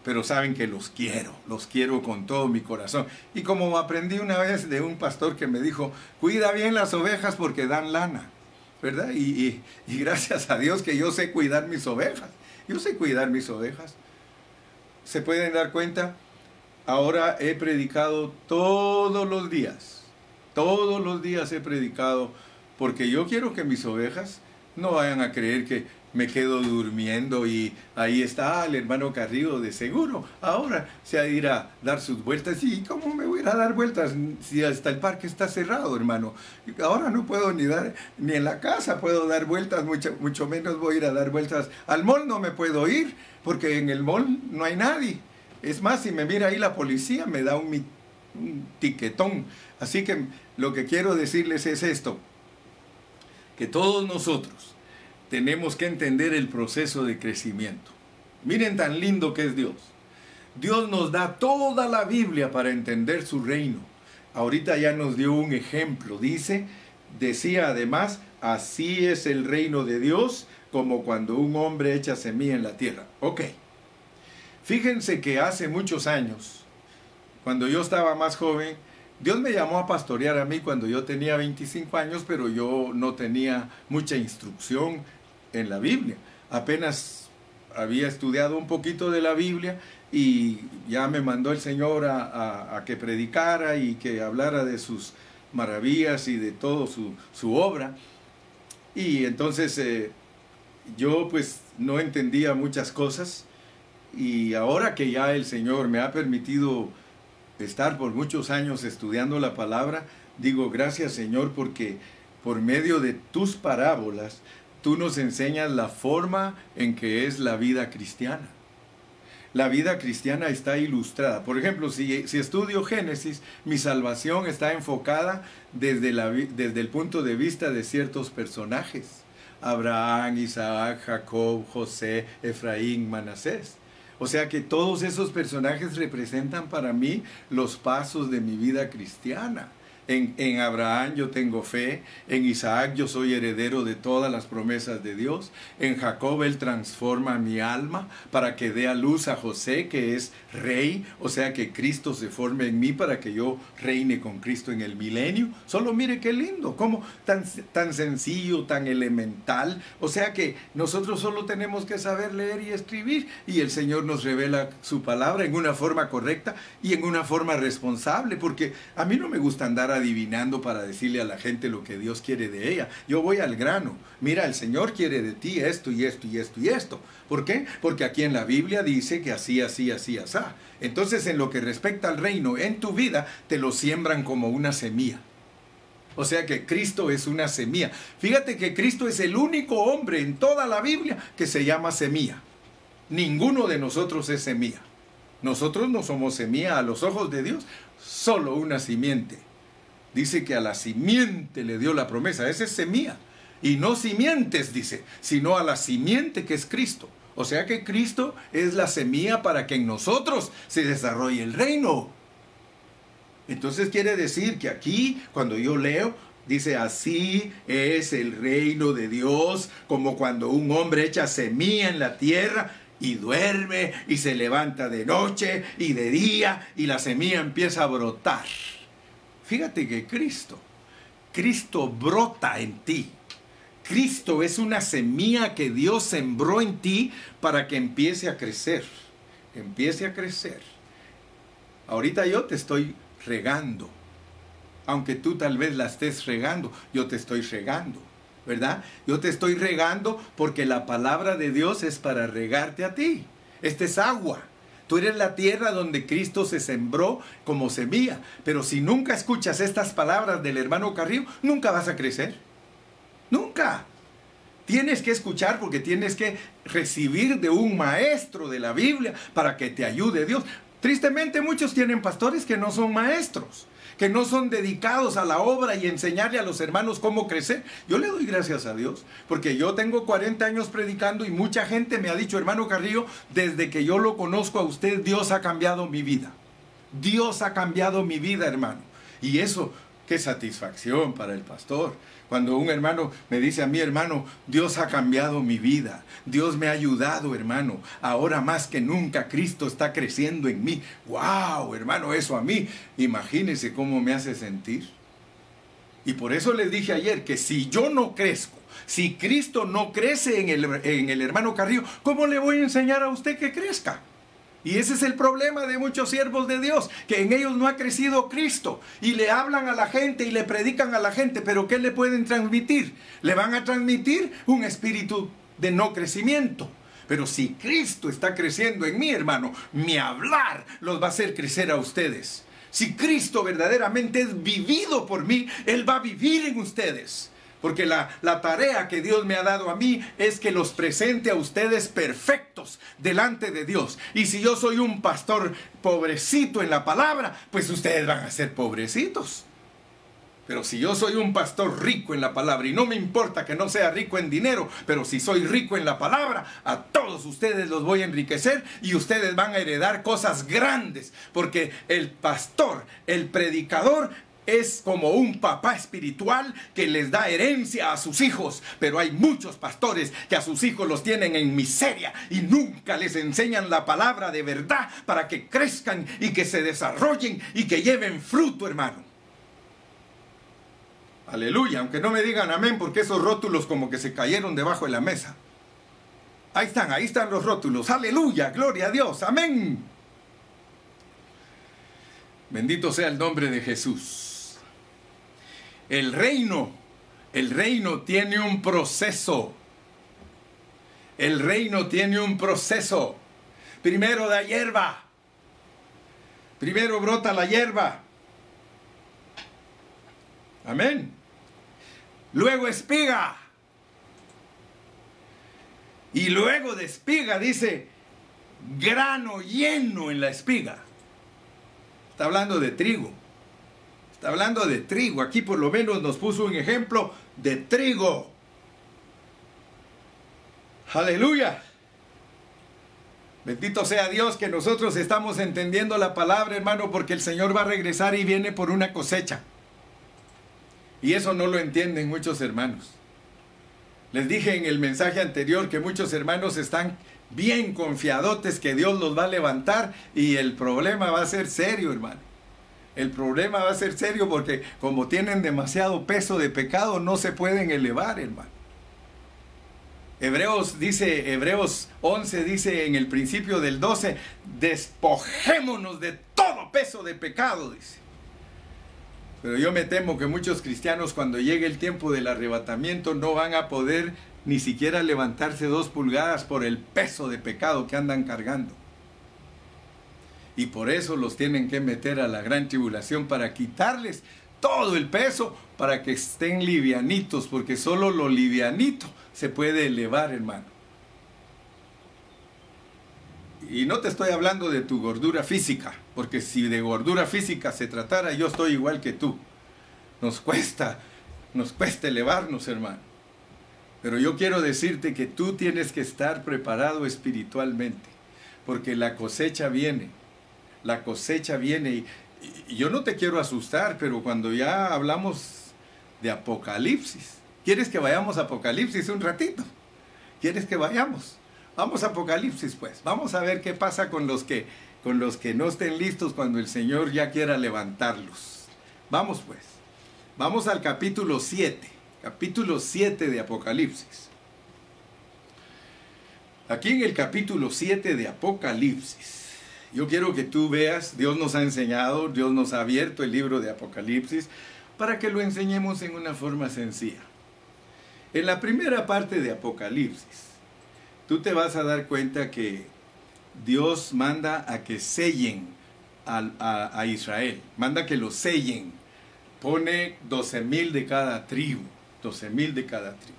pero saben que los quiero, los quiero con todo mi corazón. Y como aprendí una vez de un pastor que me dijo, cuida bien las ovejas porque dan lana, ¿verdad? Y, gracias a Dios que yo sé cuidar mis ovejas, yo sé cuidar mis ovejas. ¿Se pueden dar cuenta? Ahora he predicado todos los días, todos los días he predicado, porque yo quiero que mis ovejas no vayan a creer que me quedo durmiendo y ahí está el hermano Carrillo de seguro. Ahora se ha ir a dar sus vueltas. ¿Y cómo me voy a ir a dar vueltas si hasta el parque está cerrado, hermano? Ahora no puedo ni dar, ni en la casa puedo dar vueltas, mucho, mucho menos voy a ir a dar vueltas. Al mall no me puedo ir porque en el mall no hay nadie. Es más, si me mira ahí la policía me da un, un tiquetón. Así que lo que quiero decirles es esto, que todos nosotros, tenemos que entender el proceso de crecimiento. Miren tan lindo que es Dios. Dios nos da toda la Biblia para entender su reino. Ahorita ya nos dio un ejemplo. Dice, decía además, así es el reino de Dios como cuando un hombre echa semilla en la tierra. Ok. Fíjense que hace muchos años, cuando yo estaba más joven, Dios me llamó a pastorear a mí cuando yo tenía 25 años, pero yo no tenía mucha instrucción en la Biblia. Apenas había estudiado un poquito de la Biblia y ya me mandó el Señor a, que predicara y que hablara de sus maravillas y de todo su, obra. Y entonces eh, yo pues no entendía muchas cosas y ahora que ya el Señor me ha permitido estar por muchos años estudiando la palabra, digo gracias Señor porque por medio de tus parábolas tú nos enseñas la forma en que es la vida cristiana. La vida cristiana está ilustrada. Por ejemplo, si, estudio Génesis, mi salvación está enfocada desde, desde el punto de vista de ciertos personajes. Abraham, Isaac, Jacob, José, Efraín, Manasés. O sea que todos esos personajes representan para mí los pasos de mi vida cristiana. En, Abraham yo tengo fe, en Isaac yo soy heredero de todas las promesas de Dios, en Jacob él transforma mi alma para que dé a luz a José que es rey, o sea que Cristo se forme en mí para que yo reine con Cristo en el milenio. Solo mire qué lindo, como tan, tan sencillo, tan elemental, o sea que nosotros solo tenemos que saber leer y escribir y el Señor nos revela su palabra en una forma correcta y en una forma responsable, porque a mí no me gusta andar adivinando para decirle a la gente lo que Dios quiere de ella. Yo voy al grano. Mira, el Señor quiere de ti esto y esto y esto y esto. ¿Por qué? Porque aquí en la Biblia dice que así, así, así, así. Entonces, en lo que respecta al reino en tu vida, te lo siembran como una semilla. O sea que Cristo es una semilla. Fíjate que Cristo es el único hombre en toda la Biblia que se llama semilla. Ninguno de nosotros es semilla. Nosotros no somos semilla a los ojos de Dios, solo una simiente dice que a la simiente le dio la promesa. Esa es semilla. Y no simientes, dice, sino a la simiente que es Cristo. O sea que Cristo es la semilla para que en nosotros se desarrolle el reino. Entonces quiere decir que aquí, cuando yo leo, dice, así es el reino de Dios, como cuando un hombre echa semilla en la tierra y duerme y se levanta de noche y de día y la semilla empieza a brotar. Fíjate que Cristo, Cristo brota en ti. Cristo es una semilla que Dios sembró en ti para que empiece a crecer. Empiece a crecer. Ahorita yo te estoy regando. Aunque tú tal vez la estés regando, yo te estoy regando. ¿Verdad? Yo te estoy regando porque la palabra de Dios es para regarte a ti. Esta es agua. Tú eres la tierra donde Cristo se sembró como semilla. Pero si nunca escuchas estas palabras del hermano Carrillo, nunca vas a crecer. Nunca. Tienes que escuchar porque tienes que recibir de un maestro de la Biblia para que te ayude Dios. Tristemente muchos tienen pastores que no son maestros que no son dedicados a la obra y enseñarle a los hermanos cómo crecer. Yo le doy gracias a Dios, porque yo tengo 40 años predicando y mucha gente me ha dicho, hermano Carrillo, desde que yo lo conozco a usted, Dios ha cambiado mi vida. Dios ha cambiado mi vida, hermano. Y eso, qué satisfacción para el pastor. Cuando un hermano me dice a mí, hermano, Dios ha cambiado mi vida, Dios me ha ayudado, hermano, ahora más que nunca Cristo está creciendo en mí. ¡Wow, hermano, eso a mí! Imagínese cómo me hace sentir. Y por eso les dije ayer que si yo no crezco, si Cristo no crece en el, en el hermano Carrillo, ¿cómo le voy a enseñar a usted que crezca? Y ese es el problema de muchos siervos de Dios, que en ellos no ha crecido Cristo. Y le hablan a la gente y le predican a la gente, pero ¿qué le pueden transmitir? Le van a transmitir un espíritu de no crecimiento. Pero si Cristo está creciendo en mí, hermano, mi hablar los va a hacer crecer a ustedes. Si Cristo verdaderamente es vivido por mí, Él va a vivir en ustedes. Porque la, tarea que Dios me ha dado a mí es que los presente a ustedes perfectos delante de Dios. Y si yo soy un pastor pobrecito en la palabra, pues ustedes van a ser pobrecitos. Pero si yo soy un pastor rico en la palabra, y no me importa que no sea rico en dinero, pero si soy rico en la palabra, a todos ustedes los voy a enriquecer y ustedes van a heredar cosas grandes, porque el pastor, el predicador, es como un papá espiritual que les da herencia a sus hijos, pero hay muchos pastores que a sus hijos los tienen en miseria y nunca les enseñan la palabra de verdad para que crezcan y que se desarrollen y que lleven fruto, hermano. Aleluya, aunque no me digan amén porque esos rótulos como que se cayeron debajo de la mesa. Ahí están, ahí están los rótulos. Aleluya, gloria a Dios, amén. Bendito sea el nombre de Jesús. El reino, el reino tiene un proceso. El reino tiene un proceso. Primero da hierba. Primero brota la hierba. Amén. Luego espiga. Y luego de espiga dice grano lleno en la espiga. Está hablando de trigo hablando de trigo. Aquí por lo menos nos puso un ejemplo de trigo. Aleluya. Bendito sea Dios que nosotros estamos entendiendo la palabra, hermano, porque el Señor va a regresar y viene por una cosecha. Y eso no lo entienden muchos hermanos. Les dije en el mensaje anterior que muchos hermanos están bien confiadotes que Dios los va a levantar y el problema va a ser serio, hermano. El problema va a ser serio porque como tienen demasiado peso de pecado no se pueden elevar, hermano. Hebreos dice, Hebreos 11 dice en el principio del 12, despojémonos de todo peso de pecado, dice. Pero yo me temo que muchos cristianos cuando llegue el tiempo del arrebatamiento no van a poder ni siquiera levantarse dos pulgadas por el peso de pecado que andan cargando y por eso los tienen que meter a la gran tribulación para quitarles todo el peso para que estén livianitos, porque solo lo livianito se puede elevar, hermano. Y no te estoy hablando de tu gordura física, porque si de gordura física se tratara, yo estoy igual que tú. Nos cuesta, nos cuesta elevarnos, hermano. Pero yo quiero decirte que tú tienes que estar preparado espiritualmente, porque la cosecha viene la cosecha viene. Y, yo no te quiero asustar, pero cuando ya hablamos de Apocalipsis, ¿quieres que vayamos a Apocalipsis un ratito? ¿Quieres que vayamos? Vamos a Apocalipsis, pues. Vamos a ver qué pasa con los que, con los que no estén listos cuando el Señor ya quiera levantarlos. Vamos, pues. Vamos al capítulo 7. Capítulo 7 de Apocalipsis. Aquí en el capítulo 7 de Apocalipsis yo quiero que tú veas, Dios nos ha enseñado, Dios nos ha abierto el libro de Apocalipsis para que lo enseñemos en una forma sencilla. En la primera parte de Apocalipsis, tú te vas a dar cuenta que Dios manda a que sellen a, Israel, manda que lo sellen, pone 12 mil de cada tribu, 12 mil de cada tribu.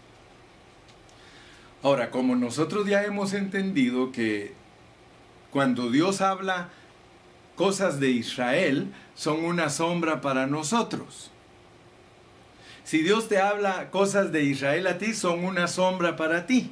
Ahora, como nosotros ya hemos entendido que cuando Dios habla cosas de Israel, son una sombra para nosotros. Si Dios te habla cosas de Israel a ti, son una sombra para ti.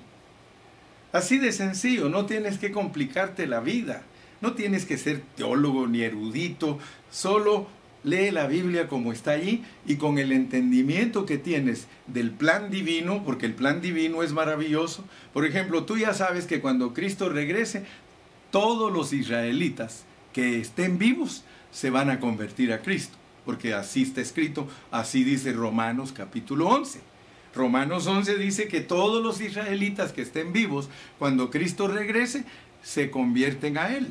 Así de sencillo, no tienes que complicarte la vida, no tienes que ser teólogo ni erudito, solo lee la Biblia como está allí y con el entendimiento que tienes del plan divino, porque el plan divino es maravilloso. Por ejemplo, tú ya sabes que cuando Cristo regrese, todos los israelitas que estén vivos se van a convertir a Cristo, porque así está escrito, así dice Romanos capítulo 11. Romanos 11 dice que todos los israelitas que estén vivos, cuando Cristo regrese, se convierten a Él.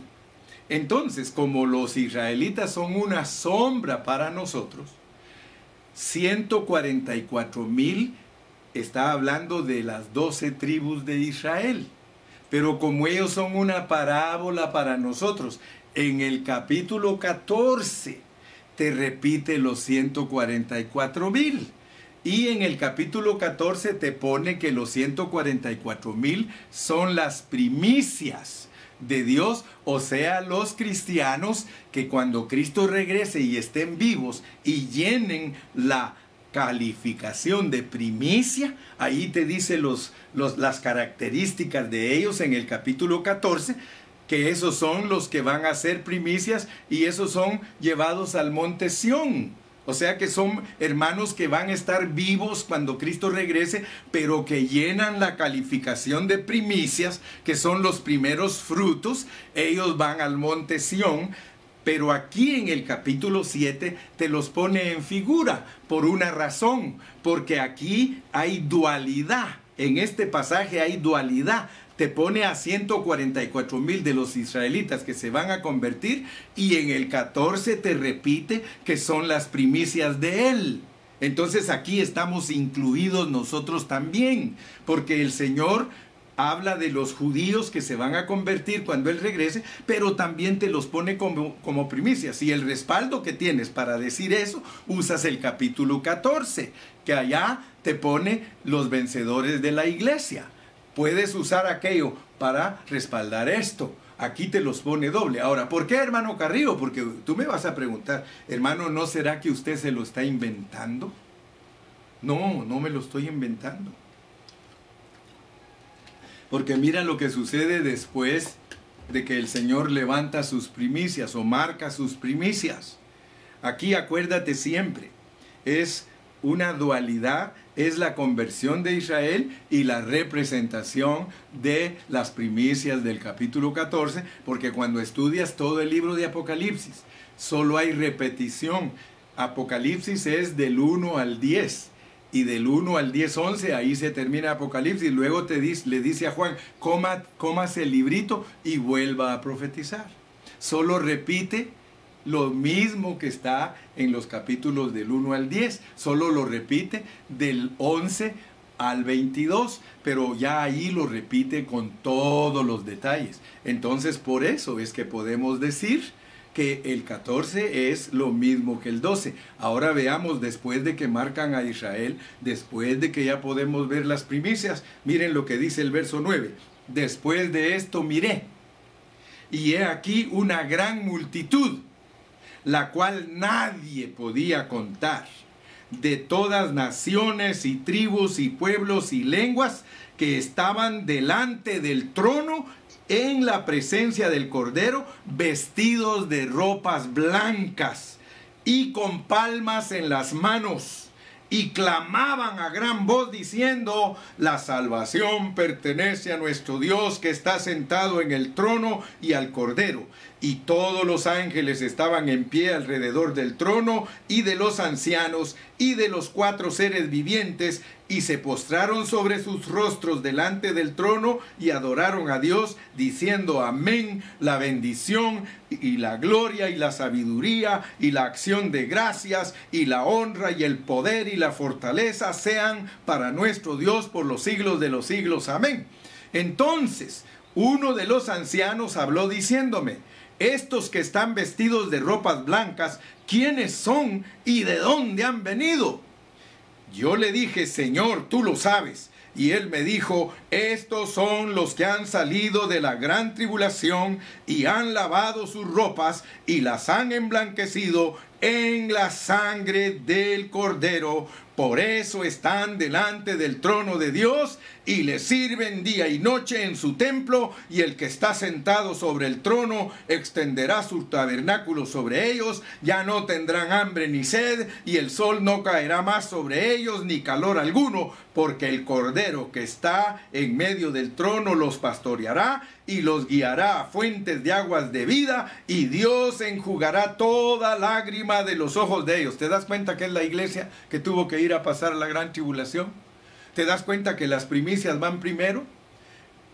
Entonces, como los israelitas son una sombra para nosotros, 144 mil está hablando de las 12 tribus de Israel. Pero como ellos son una parábola para nosotros, en el capítulo 14 te repite los 144 mil. Y en el capítulo 14 te pone que los 144 mil son las primicias de Dios, o sea, los cristianos que cuando Cristo regrese y estén vivos y llenen la calificación de primicia, ahí te dice los, las características de ellos en el capítulo 14, que esos son los que van a ser primicias y esos son llevados al monte Sión. O sea que son hermanos que van a estar vivos cuando Cristo regrese, pero que llenan la calificación de primicias, que son los primeros frutos. Ellos van al monte Sión, pero aquí en el capítulo 7 te los pone en figura por una razón, porque aquí hay dualidad. En este pasaje hay dualidad te pone a 144 mil de los israelitas que se van a convertir y en el 14 te repite que son las primicias de él. Entonces aquí estamos incluidos nosotros también, porque el Señor habla de los judíos que se van a convertir cuando Él regrese, pero también te los pone como, como primicias. Y el respaldo que tienes para decir eso, usas el capítulo 14, que allá te pone los vencedores de la iglesia puedes usar aquello para respaldar esto. Aquí te los pone doble. Ahora, ¿por qué hermano Carrillo? Porque tú me vas a preguntar, hermano, ¿no será que usted se lo está inventando? No, no me lo estoy inventando. Porque mira lo que sucede después de que el Señor levanta sus primicias o marca sus primicias. Aquí acuérdate siempre, es una dualidad es la conversión de Israel y la representación de las primicias del capítulo 14, porque cuando estudias todo el libro de Apocalipsis, solo hay repetición. Apocalipsis es del 1 al 10 y del 1 al 10, 11, ahí se termina Apocalipsis. Luego te dice, le dice a Juan, coma, comas el librito y vuelva a profetizar. Solo repite lo mismo que está en los capítulos del 1 al 10, solo lo repite del 11 al 22, pero ya ahí lo repite con todos los detalles. Entonces por eso es que podemos decir que el 14 es lo mismo que el 12. Ahora veamos, después de que marcan a Israel, después de que ya podemos ver las primicias, miren lo que dice el verso 9. Después de esto miré, y he aquí una gran multitud la cual nadie podía contar, de todas naciones y tribus y pueblos y lenguas que estaban delante del trono en la presencia del Cordero, vestidos de ropas blancas y con palmas en las manos. Y clamaban a gran voz diciendo, la salvación pertenece a nuestro Dios que está sentado en el trono y al Cordero y todos los ángeles estaban en pie alrededor del trono y de los ancianos y de los cuatro seres vivientes y se postraron sobre sus rostros delante del trono y adoraron a Dios diciendo amén, la bendición y la gloria y la sabiduría y la acción de gracias y la honra y el poder y la fortaleza sean para nuestro Dios por los siglos de los siglos. Amén. Entonces, uno de los ancianos habló diciéndome, estos que están vestidos de ropas blancas, ¿quiénes son y de dónde han venido? Yo le dije, Señor, tú lo sabes. Y él me dijo, estos son los que han salido de la gran tribulación y han lavado sus ropas y las han emblanquecido en la sangre del cordero. Por eso están delante del trono de Dios y le sirven día y noche en su templo, y el que está sentado sobre el trono extenderá su tabernáculo sobre ellos, ya no tendrán hambre ni sed, y el sol no caerá más sobre ellos, ni calor alguno, porque el cordero que está en medio del trono los pastoreará y los guiará a fuentes de aguas de vida, y Dios enjugará toda lágrima de los ojos de ellos. ¿Te das cuenta que es la iglesia que tuvo que ir a pasar la gran tribulación? ¿Te das cuenta que las primicias van primero?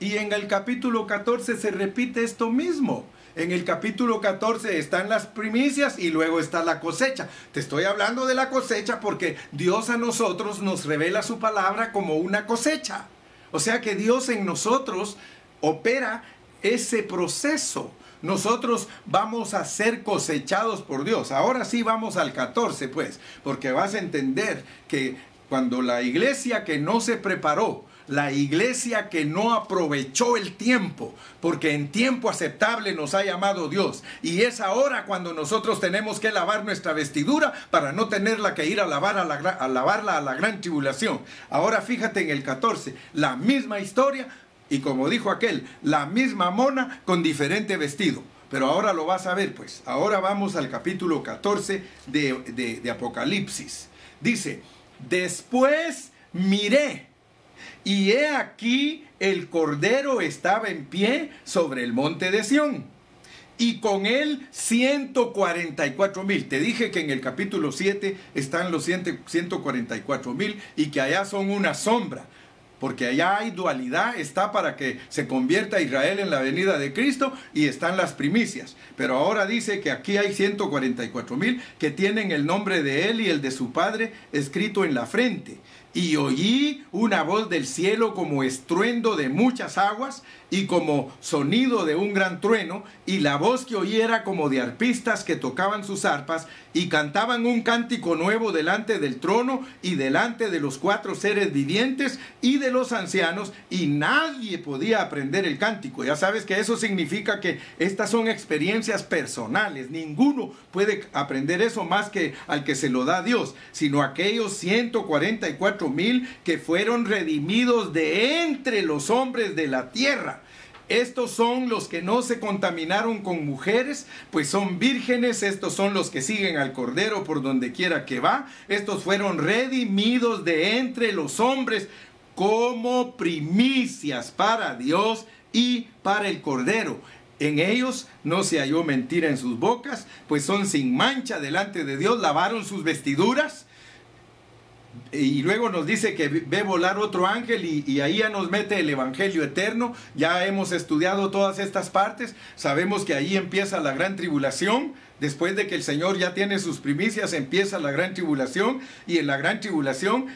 Y en el capítulo 14 se repite esto mismo. En el capítulo 14 están las primicias y luego está la cosecha. Te estoy hablando de la cosecha porque Dios a nosotros nos revela su palabra como una cosecha. O sea que Dios en nosotros opera ese proceso. Nosotros vamos a ser cosechados por Dios. Ahora sí vamos al 14, pues, porque vas a entender que cuando la iglesia que no se preparó, la iglesia que no aprovechó el tiempo, porque en tiempo aceptable nos ha llamado Dios. Y es ahora cuando nosotros tenemos que lavar nuestra vestidura para no tenerla que ir a, lavar a, la, a lavarla a la gran tribulación. Ahora fíjate en el 14, la misma historia y como dijo aquel, la misma mona con diferente vestido. pero ahora lo vas a ver, pues. Ahora vamos al capítulo 14 de, de, Apocalipsis. Dice, después miré y he aquí el Cordero estaba en pie sobre el monte de Sión. Y con él 144 mil. Te dije que en el capítulo 7 están los 144 mil y que allá son una sombra porque allá hay dualidad, está para que se convierta Israel en la venida de Cristo y están las primicias. Pero ahora dice que aquí hay 144 mil que tienen el nombre de él y el de su padre escrito en la frente. Y oí una voz del cielo como estruendo de muchas aguas y como sonido de un gran trueno, y la voz que oí era como de arpistas que tocaban sus arpas y cantaban un cántico nuevo delante del trono y delante de los cuatro seres vivientes y de los ancianos, y nadie podía aprender el cántico. Ya sabes que eso significa que estas son experiencias personales, ninguno puede aprender eso más que al que se lo da Dios, sino aquellos 144 mil que fueron redimidos de entre los hombres de la tierra estos son los que no se contaminaron con mujeres, pues son vírgenes. Estos son los que siguen al Cordero por donde quiera que va. Estos fueron redimidos de entre los hombres como primicias para Dios y para el Cordero. En ellos no se halló mentira en sus bocas, pues son sin mancha delante de Dios, lavaron sus vestiduras y luego nos dice que ve volar otro ángel y, ahí ya nos mete el Evangelio eterno. Ya hemos estudiado todas estas partes. Sabemos que ahí empieza la gran tribulación. Después de que el Señor ya tiene sus primicias, empieza la gran tribulación. Y en la gran tribulación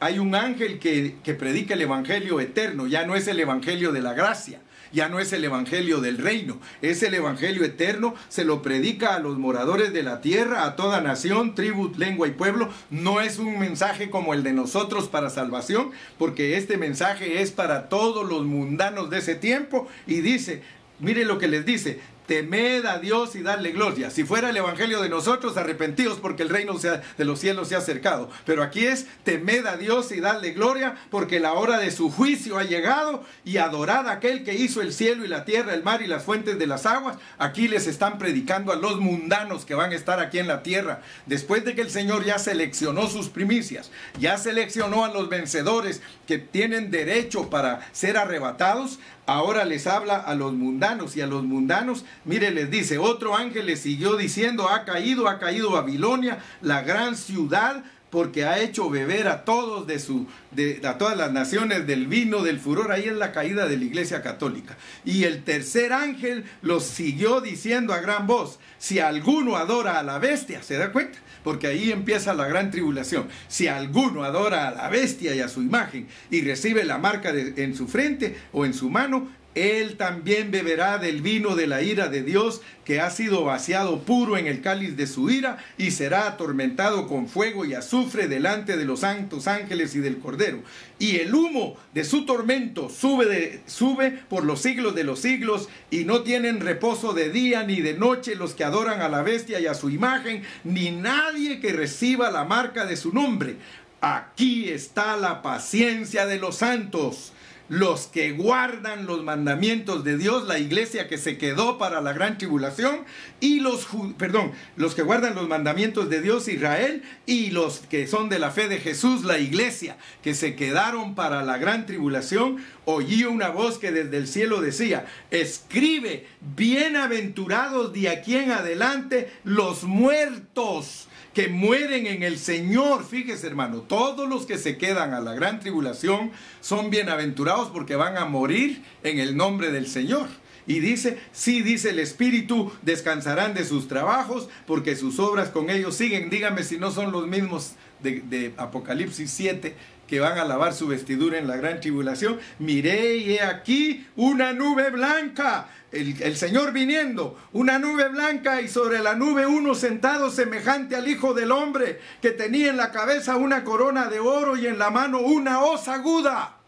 hay un ángel que, predica el Evangelio eterno. Ya no es el Evangelio de la gracia ya no es el Evangelio del reino, es el Evangelio eterno, se lo predica a los moradores de la tierra, a toda nación, tribu, lengua y pueblo. No es un mensaje como el de nosotros para salvación, porque este mensaje es para todos los mundanos de ese tiempo y dice, mire lo que les dice, temed a Dios y darle gloria. Si fuera el evangelio de nosotros, arrepentidos porque el reino de los cielos se ha acercado. Pero aquí es temed a Dios y darle gloria porque la hora de su juicio ha llegado y adorad a aquel que hizo el cielo y la tierra, el mar y las fuentes de las aguas. Aquí les están predicando a los mundanos que van a estar aquí en la tierra. Después de que el Señor ya seleccionó sus primicias, ya seleccionó a los vencedores que tienen derecho para ser arrebatados, ahora les habla a los mundanos y a los mundanos, mire, les dice, otro ángel les siguió diciendo, ha caído, ha caído Babilonia, la gran ciudad, porque ha hecho beber a todos de su de, a todas las naciones del vino del furor. Ahí es la caída de la iglesia católica. Y el tercer ángel los siguió diciendo a gran voz si alguno adora a la bestia se da cuenta porque ahí empieza la gran tribulación. Si alguno adora a la bestia y a su imagen y recibe la marca en su frente o en su mano, él también beberá del vino de la ira de Dios que ha sido vaciado puro en el cáliz de su ira y será atormentado con fuego y azufre delante de los santos ángeles y del Cordero. Y el humo de su tormento sube, sube por los siglos de los siglos y no tienen reposo de día ni de noche los que adoran a la bestia y a su imagen, ni nadie que reciba la marca de su nombre. Aquí está la paciencia de los santos los que guardan los mandamientos de Dios, la iglesia que se quedó para la gran tribulación, y los, perdón, los que guardan los mandamientos de Dios, Israel, y los que son de la fe de Jesús, la iglesia, que se quedaron para la gran tribulación, oí una voz que desde el cielo decía, escribe, bienaventurados de aquí en adelante los muertos que mueren en el Señor. Fíjese, hermano, todos los que se quedan a la gran tribulación son bienaventurados porque van a morir en el nombre del Señor. Y dice, sí, dice el Espíritu, descansarán de sus trabajos porque sus obras con ellos siguen. Dígame si no son los mismos de, de Apocalipsis 7 que van a lavar su vestidura en la gran tribulación. Miré y he aquí una nube blanca el, Señor viniendo, una nube blanca y sobre la nube uno sentado semejante al Hijo del Hombre, que tenía en la cabeza una corona de oro y en la mano una hoz aguda.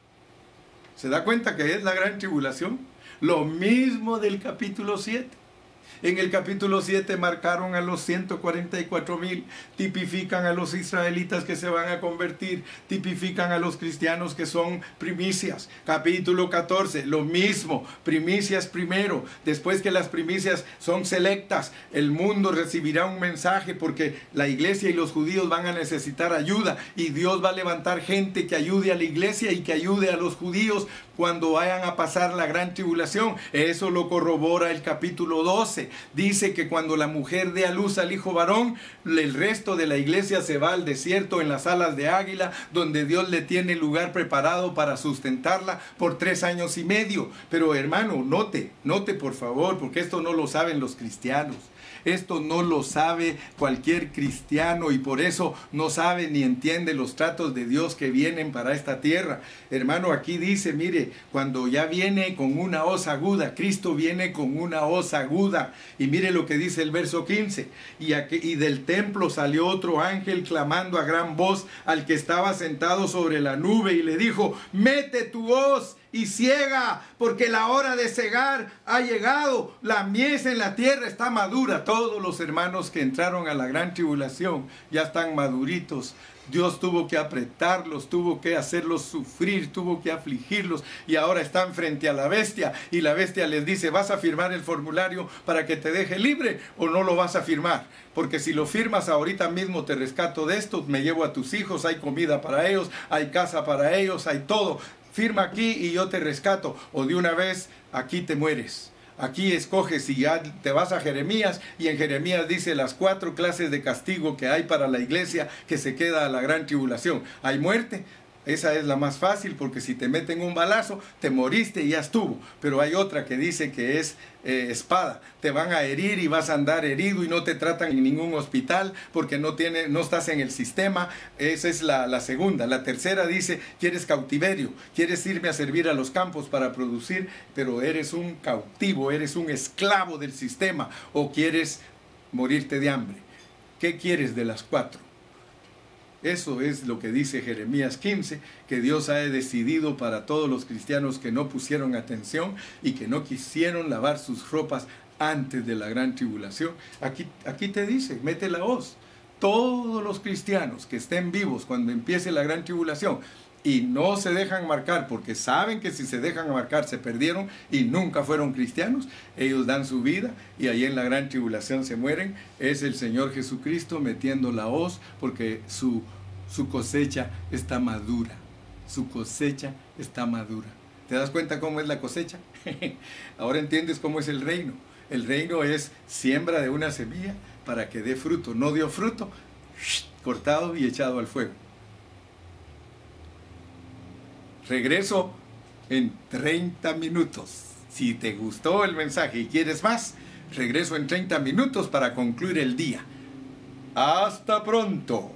¿Se da cuenta que es la gran tribulación? Lo mismo del capítulo 7. En el capítulo 7 marcaron a los 144 mil, tipifican a los israelitas que se van a convertir, tipifican a los cristianos que son primicias. Capítulo 14, lo mismo, primicias primero, después que las primicias son selectas, el mundo recibirá un mensaje porque la iglesia y los judíos van a necesitar ayuda y Dios va a levantar gente que ayude a la iglesia y que ayude a los judíos cuando vayan a pasar la gran tribulación. Eso lo corrobora el capítulo 12. Dice que cuando la mujer dé a luz al hijo varón, el resto de la iglesia se va al desierto en las alas de águila, donde Dios le tiene lugar preparado para sustentarla por tres años y medio. Pero hermano, note, note por favor, porque esto no lo saben los cristianos. Esto no lo sabe cualquier cristiano y por eso no sabe ni entiende los tratos de Dios que vienen para esta tierra. Hermano, aquí dice, mire, cuando ya viene con una hoz aguda, Cristo viene con una hoz aguda. Y mire lo que dice el verso 15. Y, y del templo salió otro ángel clamando a gran voz al que estaba sentado sobre la nube y le dijo, mete tu hoz y ciega, porque la hora de cegar ha llegado, la mies en la tierra está madura. Todos los hermanos que entraron a la gran tribulación ya están maduritos. Dios tuvo que apretarlos, tuvo que hacerlos sufrir, tuvo que afligirlos y ahora están frente a la bestia y la bestia les dice, ¿vas a firmar el formulario para que te deje libre o no lo vas a firmar? Porque si lo firmas ahorita mismo te rescato de esto, me llevo a tus hijos, hay comida para ellos, hay casa para ellos, hay todo firma aquí y yo te rescato, o de una vez aquí te mueres. Aquí escoges y ya te vas a Jeremías y en Jeremías dice las cuatro clases de castigo que hay para la iglesia que se queda a la gran tribulación. Hay muerte, esa es la más fácil porque si te meten un balazo, te moriste y ya estuvo. Pero hay otra que dice que es eh, espada. Te van a herir y vas a andar herido y no te tratan en ningún hospital porque no, tiene, no estás en el sistema. Esa es la, la segunda. La tercera dice, quieres cautiverio, quieres irme a servir a los campos para producir, pero eres un cautivo, eres un esclavo del sistema o quieres morirte de hambre. ¿Qué quieres de las cuatro? Eso es lo que dice Jeremías 15, que Dios ha decidido para todos los cristianos que no pusieron atención y que no quisieron lavar sus ropas antes de la gran tribulación. Aquí, aquí te dice, mete la voz. Todos los cristianos que estén vivos cuando empiece la gran tribulación y no se dejan marcar porque saben que si se dejan marcar se perdieron y nunca fueron cristianos, ellos dan su vida y ahí en la gran tribulación se mueren, es el Señor Jesucristo metiendo la hoz porque su, su cosecha está madura, su cosecha está madura. ¿Te das cuenta cómo es la cosecha? Ahora entiendes cómo es el reino. El reino es siembra de una semilla para que dé fruto. No dio fruto, cortado y echado al fuego. Regreso en 30 minutos. Si te gustó el mensaje y quieres más, regreso en 30 minutos para concluir el día. Hasta pronto.